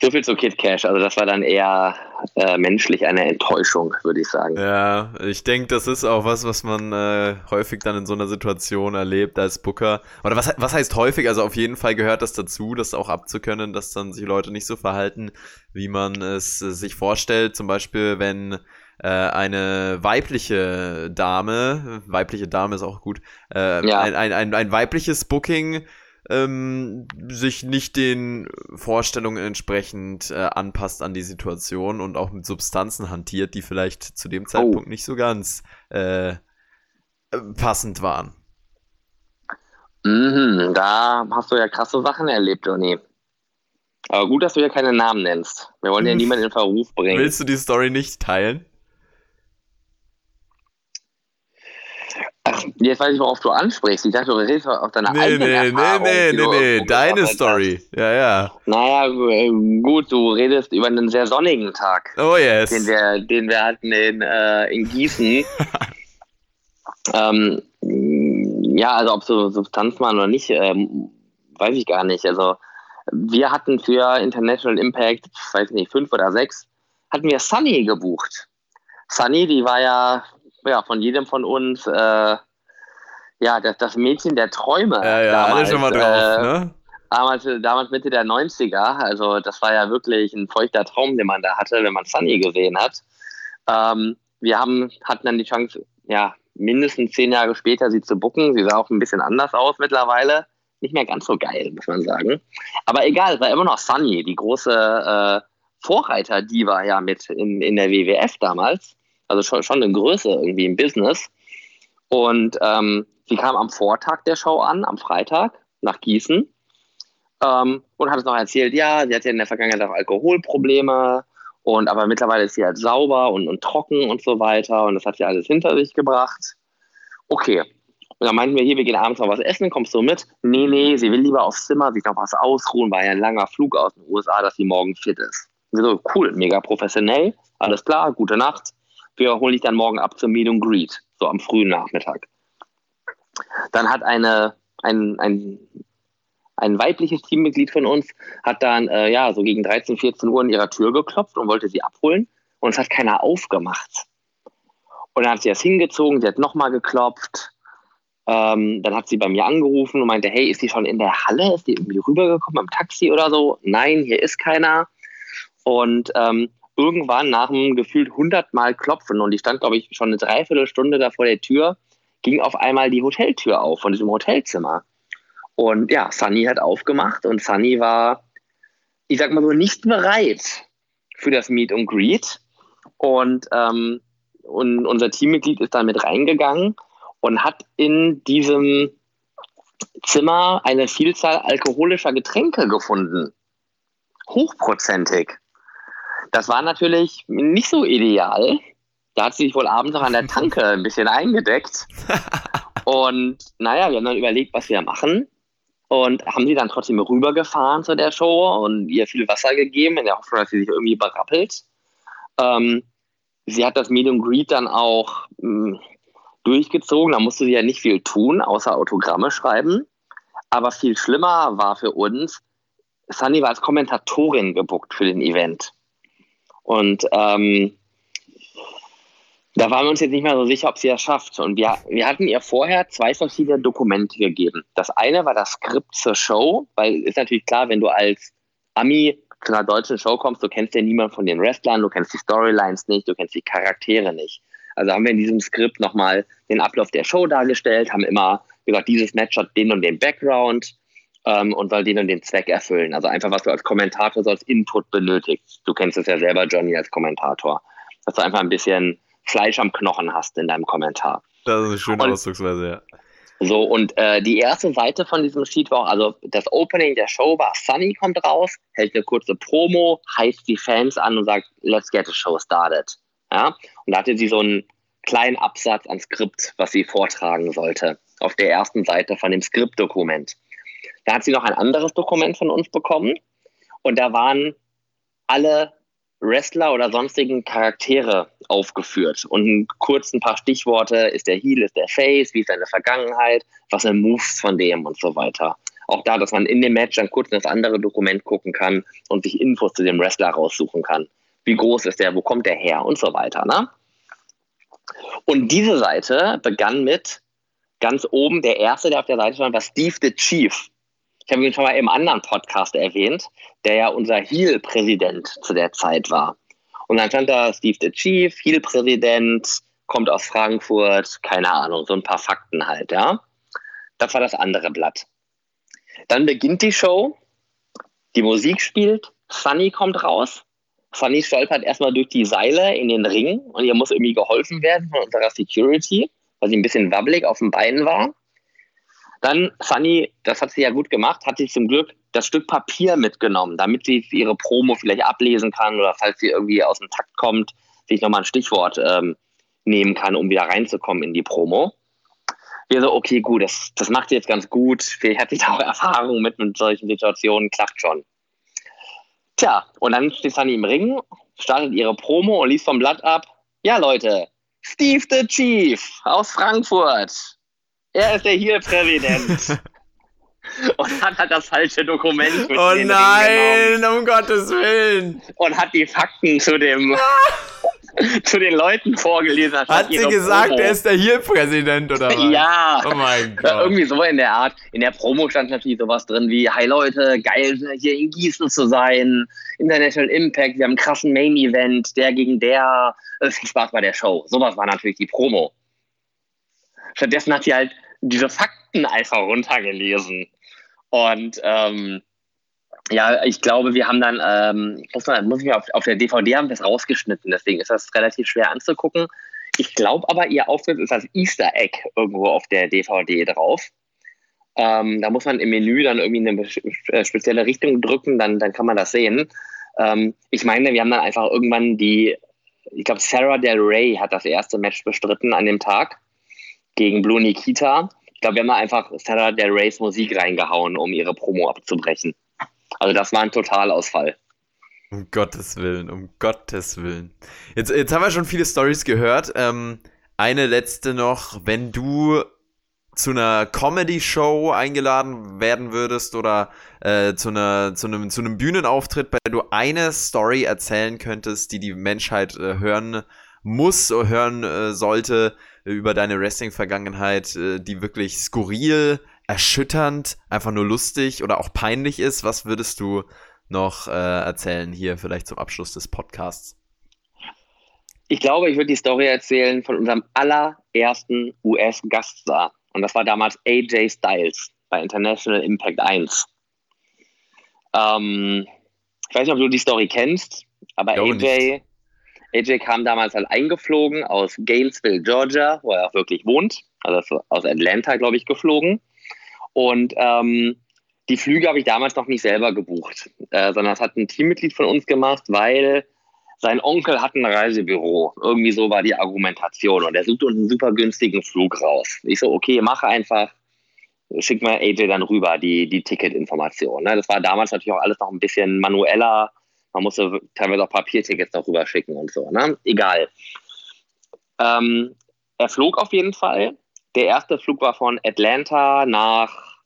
Speaker 3: so viel zu Kid Cash. Also das war dann eher äh, menschlich eine Enttäuschung, würde ich sagen.
Speaker 2: Ja, ich denke, das ist auch was, was man äh, häufig dann in so einer Situation erlebt als Booker. Oder was, was heißt häufig? Also auf jeden Fall gehört das dazu, das auch abzukönnen, dass dann sich Leute nicht so verhalten, wie man es äh, sich vorstellt. Zum Beispiel, wenn äh, eine weibliche Dame, weibliche Dame ist auch gut, äh, ja. ein, ein, ein, ein weibliches Booking ähm, sich nicht den Vorstellungen entsprechend äh, anpasst an die Situation und auch mit Substanzen hantiert, die vielleicht zu dem Zeitpunkt oh. nicht so ganz äh, passend waren.
Speaker 3: Mhm, da hast du ja krasse Sachen erlebt, Johnny. Aber gut, dass du ja keine Namen nennst. Wir wollen ja hm. niemanden in Verruf bringen.
Speaker 2: Willst du die Story nicht teilen?
Speaker 3: Jetzt weiß ich, worauf du ansprichst. Ich dachte, du redest auf deiner nee, eigenen
Speaker 2: nee,
Speaker 3: Erfahrung.
Speaker 2: Nee, nee, nee, nee, deine Story. Hast. Ja, ja.
Speaker 3: Naja, gut, du redest über einen sehr sonnigen Tag.
Speaker 2: Oh, yes.
Speaker 3: Den wir, den wir hatten in, äh, in Gießen. ähm, ja, also ob so Substanz waren oder nicht, ähm, weiß ich gar nicht. Also wir hatten für International Impact, weiß nicht, fünf oder sechs, hatten wir Sunny gebucht. Sunny, die war ja ja, von jedem von uns, äh, ja, das, das Mädchen der Träume.
Speaker 2: Ja, ja, damals, alle schon mal drauf, äh, ne?
Speaker 3: Damals, damals Mitte der 90er, also das war ja wirklich ein feuchter Traum, den man da hatte, wenn man Sunny gesehen hat. Ähm, wir haben, hatten dann die Chance, ja, mindestens zehn Jahre später sie zu bucken. Sie sah auch ein bisschen anders aus mittlerweile. Nicht mehr ganz so geil, muss man sagen. Aber egal, es war immer noch Sunny, die große äh, Vorreiter-Diva ja mit in, in der WWF damals. Also schon, schon eine Größe irgendwie im Business. Und ähm, sie kam am Vortag der Show an, am Freitag, nach Gießen. Ähm, und hat es noch erzählt, ja, sie hatte in der Vergangenheit auch Alkoholprobleme. Und aber mittlerweile ist sie halt sauber und, und trocken und so weiter. Und das hat sie alles hinter sich gebracht. Okay. Und dann meinten wir hier, wir gehen abends noch was essen, kommst du mit? Nee, nee, sie will lieber aufs Zimmer, sich noch was ausruhen, war ja ein langer Flug aus den USA, dass sie morgen fit ist. Wir so, cool, mega professionell, alles klar, gute Nacht wir holen dich dann morgen ab zum Meet and Greet, so am frühen Nachmittag. Dann hat eine, ein, ein, ein weibliches Teammitglied von uns, hat dann äh, ja so gegen 13, 14 Uhr an ihrer Tür geklopft und wollte sie abholen und es hat keiner aufgemacht. Und dann hat sie das hingezogen, sie hat nochmal geklopft. Ähm, dann hat sie bei mir angerufen und meinte, hey, ist sie schon in der Halle? Ist die irgendwie rübergekommen im Taxi oder so? Nein, hier ist keiner. Und ähm, irgendwann nach einem gefühlt 100 Mal Klopfen und ich stand, glaube ich, schon eine Dreiviertelstunde da vor der Tür, ging auf einmal die Hoteltür auf von diesem Hotelzimmer. Und ja, Sunny hat aufgemacht und Sunny war, ich sag mal so, nicht bereit für das Meet and Greet. Und, ähm, und unser Teammitglied ist dann mit reingegangen und hat in diesem Zimmer eine Vielzahl alkoholischer Getränke gefunden. Hochprozentig. Das war natürlich nicht so ideal. Da hat sie sich wohl abends noch an der Tanke ein bisschen eingedeckt. Und naja, wir haben dann überlegt, was wir machen. Und haben sie dann trotzdem rübergefahren zu der Show und ihr viel Wasser gegeben, in der Hoffnung, dass sie sich irgendwie berappelt. Ähm, sie hat das Medium Greed dann auch mh, hm, durchgezogen. Da musste sie ja nicht viel tun, außer Autogramme schreiben. Aber viel schlimmer war für uns, Sunny war als Kommentatorin gebuckt für den Event. Und ähm, da waren wir uns jetzt nicht mehr so sicher, ob sie das schafft. Und wir, wir hatten ihr vorher zwei verschiedene Dokumente gegeben. Das eine war das Skript zur Show, weil ist natürlich klar, wenn du als Ami zu einer deutschen Show kommst, du kennst ja niemanden von den Wrestlern, du kennst die Storylines nicht, du kennst die Charaktere nicht. Also haben wir in diesem Skript nochmal den Ablauf der Show dargestellt, haben immer gesagt, dieses Match hat den und den Background ähm, und soll den und den Zweck erfüllen. Also einfach, was du als Kommentator so als Input benötigst. Du kennst es ja selber, Johnny, als Kommentator. Dass du einfach ein bisschen Fleisch am Knochen hast in deinem Kommentar.
Speaker 2: Das ist eine schöne und, Ausdrucksweise, ja.
Speaker 3: So, und äh, die erste Seite von diesem Sheet war, also das Opening der Show war, Sunny kommt raus, hält eine kurze Promo, heißt die Fans an und sagt, let's get the show started. Ja? Und da hatte sie so einen kleinen Absatz an Skript, was sie vortragen sollte, auf der ersten Seite von dem Skriptdokument. Da hat sie noch ein anderes Dokument von uns bekommen und da waren alle Wrestler oder sonstigen Charaktere aufgeführt und kurz ein paar Stichworte, ist der Heel, ist der Face, wie ist seine Vergangenheit, was sind Moves von dem und so weiter. Auch da, dass man in dem Match dann kurz in das andere Dokument gucken kann und sich Infos zu dem Wrestler raussuchen kann. Wie groß ist der, wo kommt der her und so weiter. Ne? Und diese Seite begann mit ganz oben, der erste, der auf der Seite stand, war Steve the Chief. Ich habe ihn schon mal im anderen Podcast erwähnt, der ja unser Heel-Präsident zu der Zeit war. Und dann stand da Steve the Chief, Heel-Präsident, kommt aus Frankfurt, keine Ahnung, so ein paar Fakten halt, ja. Das war das andere Blatt. Dann beginnt die Show, die Musik spielt, Sunny kommt raus. Sunny stolpert erstmal durch die Seile in den Ring und ihr muss irgendwie geholfen werden von unserer Security, weil sie ein bisschen wabbelig auf den Beinen war. Dann, Fanny, das hat sie ja gut gemacht, hat sich zum Glück das Stück Papier mitgenommen, damit sie ihre Promo vielleicht ablesen kann oder falls sie irgendwie aus dem Takt kommt, sich nochmal ein Stichwort ähm, nehmen kann, um wieder reinzukommen in die Promo. Wir so, okay, gut, das, das macht sie jetzt ganz gut. Vielleicht hat sie da auch Erfahrung mit, mit solchen Situationen, klappt schon. Tja, und dann steht Sunny im Ring, startet ihre Promo und liest vom Blatt ab. Ja, Leute, Steve the Chief aus Frankfurt er ist der hier Präsident. und hat halt das falsche Dokument
Speaker 2: mit Oh nein, um Gottes Willen.
Speaker 3: Und hat die Fakten zu dem zu den Leuten vorgelesen.
Speaker 2: Hat sie gesagt, Promo. er ist der hier Präsident oder was?
Speaker 3: Ja.
Speaker 2: Oh mein Gott.
Speaker 3: Irgendwie so in der Art. In der Promo stand natürlich sowas drin wie, hi Leute, geil hier in Gießen zu sein. International Impact, wir haben einen krassen Main Event, der gegen der. Äh, viel Spaß bei der Show. Sowas war natürlich die Promo. Stattdessen hat sie halt diese Fakten einfach runtergelesen. Und ähm, ja, ich glaube, wir haben dann, ähm, muss, man, muss ich auf, auf der DVD haben wir es rausgeschnitten, deswegen ist das relativ schwer anzugucken. Ich glaube aber, ihr Auftritt ist als Easter Egg irgendwo auf der DVD drauf. Ähm, da muss man im Menü dann irgendwie eine äh, spezielle Richtung drücken, dann, dann kann man das sehen. Ähm, ich meine, wir haben dann einfach irgendwann die, ich glaube, Sarah Del Rey hat das erste Match bestritten an dem Tag gegen Blue Nikita. Ich glaube, wir haben da einfach Sarah Del Reys Musik reingehauen, um ihre Promo abzubrechen. Also das war ein Totalausfall.
Speaker 2: Um Gottes Willen, um Gottes Willen. Jetzt, jetzt haben wir schon viele Stories gehört. Ähm, eine letzte noch, wenn du zu einer Comedy-Show eingeladen werden würdest oder äh, zu, einer, zu, einem, zu einem Bühnenauftritt, bei dem du eine Story erzählen könntest, die die Menschheit äh, hören muss oder hören äh, sollte, über deine Wrestling-Vergangenheit, äh, die wirklich skurril, erschütternd, einfach nur lustig oder auch peinlich ist. Was würdest du noch äh, erzählen hier vielleicht zum Abschluss des Podcasts?
Speaker 3: Ich glaube, ich würde die Story erzählen von unserem aller, allerersten US-Gaststar. Und das war damals AJ Styles bei International Impact 1. Ähm, ich weiß nicht, ob du die Story kennst, aber AJ, AJ kam damals halt eingeflogen aus Gainesville, Georgia, wo er auch wirklich wohnt. Also aus Atlanta, glaube ich, geflogen. Und ähm, die Flüge habe ich damals noch nicht selber gebucht, äh, sondern das hat ein Teammitglied von uns gemacht, weil sein Onkel hat ein Reisebüro. Irgendwie so war die Argumentation. Und er sucht uns einen super günstigen Flug raus. Ich so, okay, mach einfach, schick mal AJ dann rüber, die, die Ticketinformation. Ne? Das war damals natürlich auch alles noch ein bisschen manueller. Man musste teilweise auch Papiertickets noch rüber schicken und so. Ne? Egal. Ähm, er flog auf jeden Fall. Der erste Flug war von Atlanta nach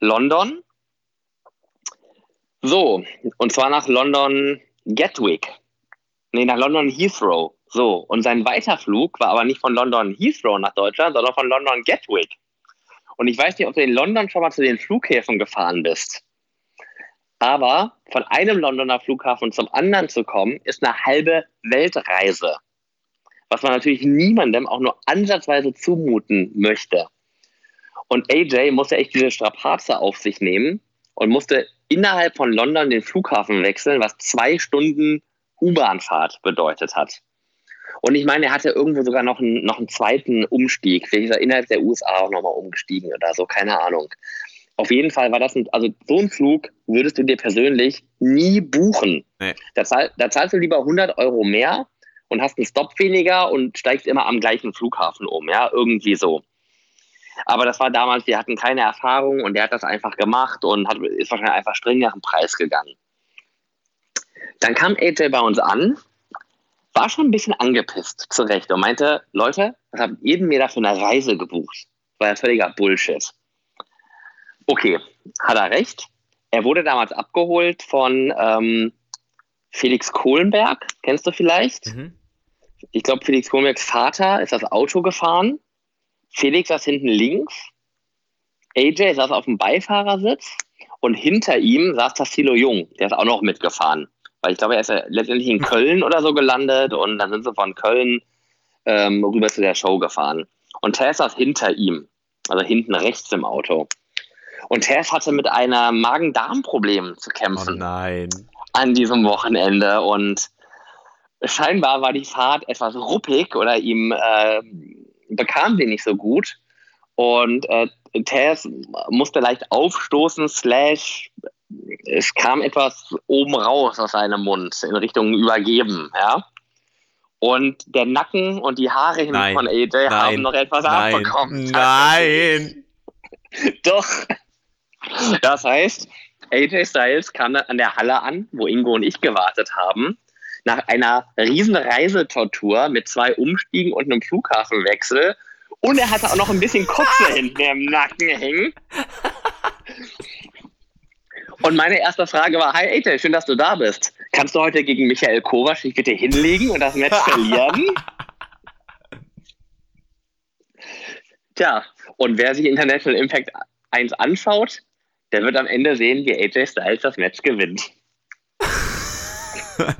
Speaker 3: London. So, und zwar nach London Gatwick. Nee, nach London Heathrow. So, und sein Weiterflug war aber nicht von London Heathrow nach Deutschland, sondern von London Gatwick. Und ich weiß nicht, ob du in London schon mal zu den Flughäfen gefahren bist. Aber von einem Londoner Flughafen zum anderen zu kommen, ist eine halbe Weltreise. Was man natürlich niemandem auch nur ansatzweise zumuten möchte. Und AJ musste echt diese Strapaze auf sich nehmen und musste innerhalb von London den Flughafen wechseln, was zwei Stunden U-Bahnfahrt bedeutet hat. Und ich meine, er hatte irgendwo sogar noch einen, noch einen zweiten Umstieg. Vielleicht ist er innerhalb der USA auch nochmal umgestiegen oder so, keine Ahnung. Auf jeden Fall war das ein, also so ein Flug würdest du dir persönlich nie buchen. Nee. Da, zahl, da zahlst du lieber 100 Euro mehr und hast einen Stopp weniger und steigst immer am gleichen Flughafen um, ja, irgendwie so. Aber das war damals, wir hatten keine Erfahrung und der hat das einfach gemacht und hat, ist wahrscheinlich einfach streng nach dem Preis gegangen. Dann kam AJ bei uns an, war schon ein bisschen angepisst, zu Recht, und meinte, Leute, was habt ihr mir da für eine Reise gebucht? War ja völliger Bullshit. Okay, hat er recht. Er wurde damals abgeholt von ähm, Felix Kohlenberg, kennst du vielleicht? Mhm. Ich glaube, Felix Kohlenbergs Vater ist das Auto gefahren. Felix saß hinten links. AJ saß auf dem Beifahrersitz und hinter ihm saß Tassilo Jung, der ist auch noch mitgefahren. Weil ich glaube, er ist ja letztendlich in Köln oder so gelandet und dann sind sie von Köln ähm, rüber zu der Show gefahren. Und Tess saß hinter ihm, also hinten rechts im Auto. Und Tess hatte mit einem Magen-Darm-Problem zu kämpfen.
Speaker 2: Oh nein.
Speaker 3: An diesem Wochenende. Und scheinbar war die Fahrt etwas ruppig oder ihm äh, bekam sie nicht so gut. Und äh, Tess musste leicht aufstoßen, slash es kam etwas oben raus aus seinem Mund in Richtung übergeben, ja. Und der Nacken und die Haare hinten von AJ nein, haben noch etwas nein, abbekommen.
Speaker 2: Nein!
Speaker 3: Doch. Das heißt, AJ Styles kam an der Halle an, wo Ingo und ich gewartet haben. Nach einer riesen Reisetortur mit zwei Umstiegen und einem Flughafenwechsel. Und er hatte auch noch ein bisschen Kotze hinten im Nacken hängen. Und meine erste Frage war, hi AJ, schön, dass du da bist. Kannst du heute gegen Michael Kovac dich bitte hinlegen und das Match verlieren? Tja, und wer sich International Impact 1 anschaut, der wird am Ende sehen, wie AJ Styles das Match gewinnt.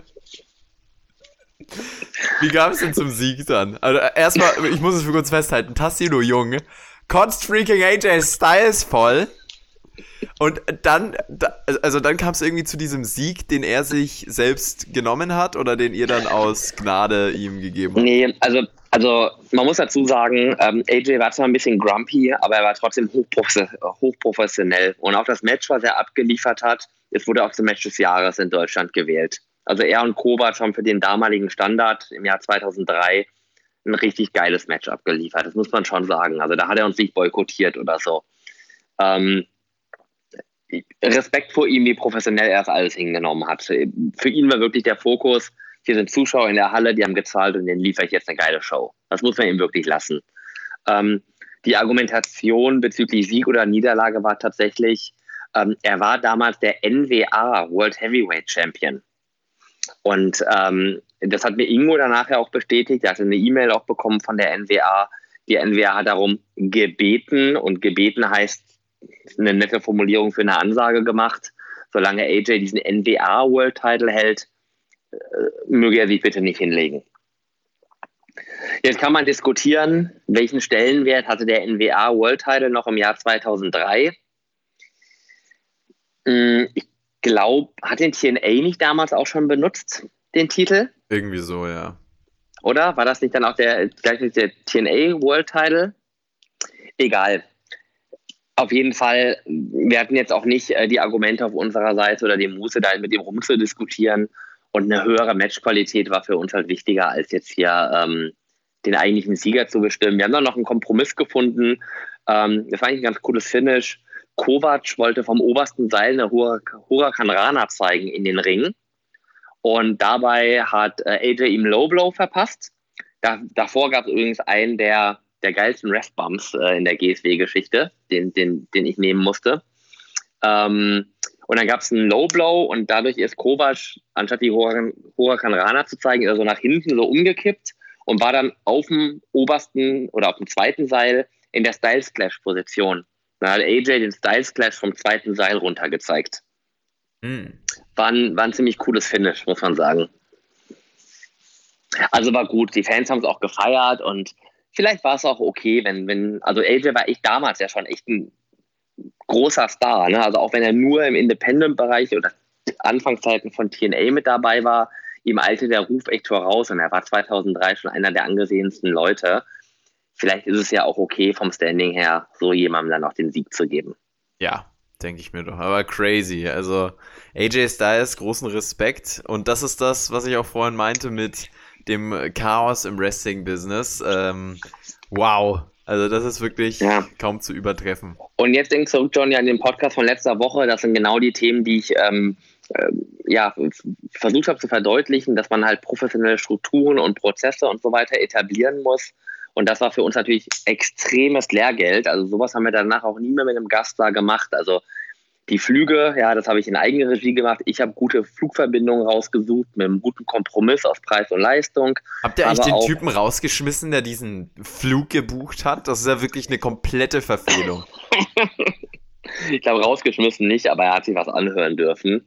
Speaker 2: Wie kam es denn zum Sieg dann? Also erstmal, ich muss es für kurz festhalten, Tassilo Jung kotzt freaking AJ Styles voll und dann, also dann kam es irgendwie zu diesem Sieg, den er sich selbst genommen hat oder den ihr dann aus Gnade ihm gegeben habt?
Speaker 3: Nee, also, also man muss dazu sagen, ähm, AJ war zwar ein bisschen grumpy, aber er war trotzdem hochprofessionell. Und auch das Match, was er abgeliefert hat, es wurde auch zum Match des Jahres in Deutschland gewählt. Also er und Kovac haben für den damaligen Standard im Jahr 2003 ein richtig geiles Match abgeliefert. Das muss man schon sagen. Also da hat er uns nicht boykottiert oder so. Ähm, Respekt vor ihm, wie professionell er das alles hingenommen hat. Für ihn war wirklich der Fokus, hier sind Zuschauer in der Halle, die haben gezahlt und denen liefere ich jetzt eine geile Show. Das muss man ihm wirklich lassen. Ähm, die Argumentation bezüglich Sieg oder Niederlage war tatsächlich, ähm, er war damals der NWA World Heavyweight Champion. Und ähm, das hat mir Ingo danach ja auch bestätigt. Er hatte eine E-Mail auch bekommen von der NWA. Die NWA hat darum gebeten und gebeten heißt eine nette Formulierung für eine Ansage gemacht. Solange AJ diesen NWA World Title hält, möge er sich bitte nicht hinlegen. Jetzt kann man diskutieren, welchen Stellenwert hatte der NWA World Title noch im Jahr 2003. Hm, ich glaube, hat den TNA nicht damals auch schon benutzt, den Titel?
Speaker 2: Irgendwie so, ja.
Speaker 3: Oder? War das nicht dann auch der, gleich der TNA World Title? Egal. Auf jeden Fall, wir hatten jetzt auch nicht äh, die Argumente auf unserer Seite oder die Muße, da mit dem rumzudiskutieren. Und eine höhere Matchqualität war für uns halt wichtiger, als jetzt hier ähm, den eigentlichen Sieger zu bestimmen. Wir haben dann noch einen Kompromiss gefunden. Ähm, das war eigentlich ein ganz cooles Finish. Kovac wollte vom obersten Seil eine Huracan Rana zeigen in den Ring. Und dabei hat äh, AJ ihm Low Blow verpasst. Da, davor gab es übrigens einen der, der geilsten Rest-Bumps äh, in der GSW-Geschichte, den, den, den ich nehmen musste. Ähm, und dann gab es einen Low Blow und dadurch ist Kovac, anstatt die Huracan Rana zu zeigen, so nach hinten so umgekippt und war dann auf dem obersten oder auf dem zweiten Seil in der Styles Clash Position. Dann hat AJ den Styles Clash vom zweiten Seil runter gezeigt. Mhm. War, ein, war ein ziemlich cooles Finish, muss man sagen. Also war gut, die Fans haben es auch gefeiert und vielleicht war es auch okay, wenn, wenn, also AJ war echt damals ja schon echt ein großer Star, ne? Also auch wenn er nur im Independent-Bereich oder Anfangszeiten von TNA mit dabei war, ihm eilte der Ruf echt voraus und er war 2003 schon einer der angesehensten Leute. Vielleicht ist es ja auch okay vom Standing her, so jemandem dann auch den Sieg zu geben.
Speaker 2: Ja, denke ich mir doch. Aber crazy. Also AJ Styles, großen Respekt. Und das ist das, was ich auch vorhin meinte mit dem Chaos im Wrestling-Business. Ähm, wow. Also das ist wirklich ja. kaum zu übertreffen.
Speaker 3: Und jetzt denkst du, John, ja, an den Podcast von letzter Woche, das sind genau die Themen, die ich ähm, äh, ja, versucht habe zu verdeutlichen, dass man halt professionelle Strukturen und Prozesse und so weiter etablieren muss. Und das war für uns natürlich extremes Lehrgeld. Also sowas haben wir danach auch nie mehr mit einem Gast da gemacht. Also die Flüge, ja, das habe ich in Eigenregie gemacht. Ich habe gute Flugverbindungen rausgesucht mit einem guten Kompromiss aus Preis und Leistung.
Speaker 2: Habt ihr eigentlich den Typen rausgeschmissen, der diesen Flug gebucht hat? Das ist ja wirklich eine komplette Verfehlung.
Speaker 3: ich glaube, rausgeschmissen nicht, aber er hat sich was anhören dürfen.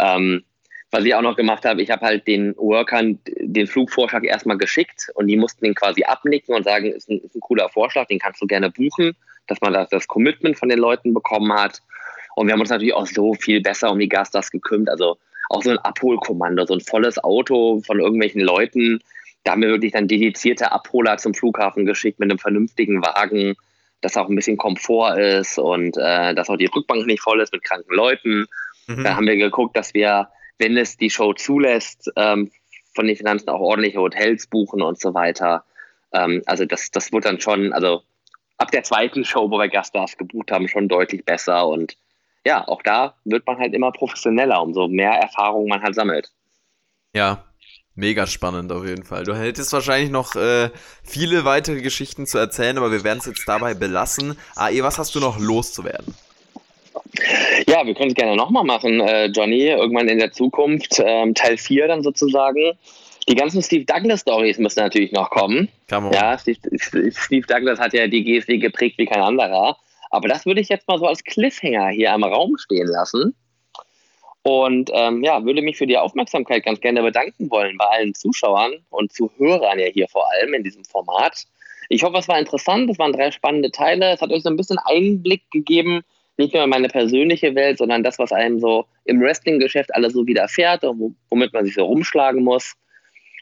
Speaker 3: Ähm, was ich auch noch gemacht habe, ich habe halt den Workern den Flugvorschlag erstmal geschickt und die mussten den quasi abnicken und sagen, ist ein, ist ein cooler Vorschlag, den kannst du gerne buchen, dass man das, das Commitment von den Leuten bekommen hat. Und wir haben uns natürlich auch so viel besser um die Gastas gekümmert. Also auch so ein Abholkommando, so ein volles Auto von irgendwelchen Leuten. Da haben wir wirklich dann dedizierte Abholer zum Flughafen geschickt mit einem vernünftigen Wagen, dass auch ein bisschen Komfort ist und äh, dass auch die Rückbank nicht voll ist mit kranken Leuten. Mhm. Da haben wir geguckt, dass wir, wenn es die Show zulässt, ähm, von den Finanzen auch ordentliche Hotels buchen und so weiter. Ähm, also das, das wird dann schon, also ab der zweiten Show, wo wir Gaststars gebucht haben, schon deutlich besser. Und ja, auch da wird man halt immer professioneller, umso mehr Erfahrung man halt sammelt.
Speaker 2: Ja, mega spannend auf jeden Fall. Du hättest wahrscheinlich noch äh, viele weitere Geschichten zu erzählen, aber wir werden es jetzt dabei belassen. AE, was hast du noch loszuwerden?
Speaker 3: Ja, wir können es gerne nochmal machen, äh, Johnny, irgendwann in der Zukunft, ähm, Teil 4 dann sozusagen. Die ganzen Steve Douglas-Stories müssen natürlich noch kommen. Ja, Steve, Steve, Douglas hat ja die GSW geprägt wie kein anderer. Aber das würde ich jetzt mal so als Cliffhanger hier am Raum stehen lassen. Und ähm, ja, würde mich für die Aufmerksamkeit ganz gerne bedanken wollen bei allen Zuschauern und Zuhörern ja hier vor allem in diesem Format. Ich hoffe, es war interessant. Es waren drei spannende Teile. Es hat euch so ein bisschen Einblick gegeben, nicht nur in meine persönliche Welt, sondern das, was einem so im Wrestling-Geschäft alles so widerfährt und womit man sich so rumschlagen muss.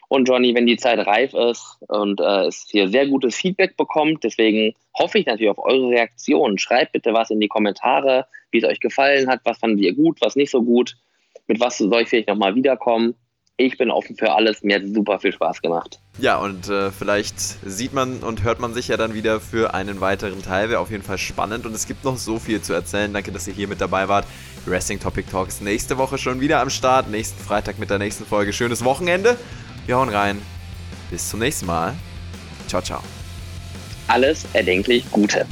Speaker 3: Und Johnny, wenn die Zeit reif ist und äh, es hier sehr gutes Feedback bekommt, deswegen hoffe ich natürlich auf eure Reaktionen. Schreibt bitte was in die Kommentare, wie es euch gefallen hat, was fandet ihr gut, was nicht so gut, mit was soll ich vielleicht nochmal wiederkommen ich bin offen für alles. Mir hat super viel Spaß gemacht.
Speaker 2: Ja, und äh, vielleicht sieht man und hört man sich ja dann wieder für einen weiteren Teil. Wäre auf jeden Fall spannend und es gibt noch so viel zu erzählen. Danke, dass ihr hier mit dabei wart. Wrestling Topic Talks nächste Woche schon wieder am Start. Nächsten Freitag mit der nächsten Folge. Schönes Wochenende. Wir hauen rein. Bis zum nächsten Mal. Ciao, ciao.
Speaker 3: Alles erdenklich Gute.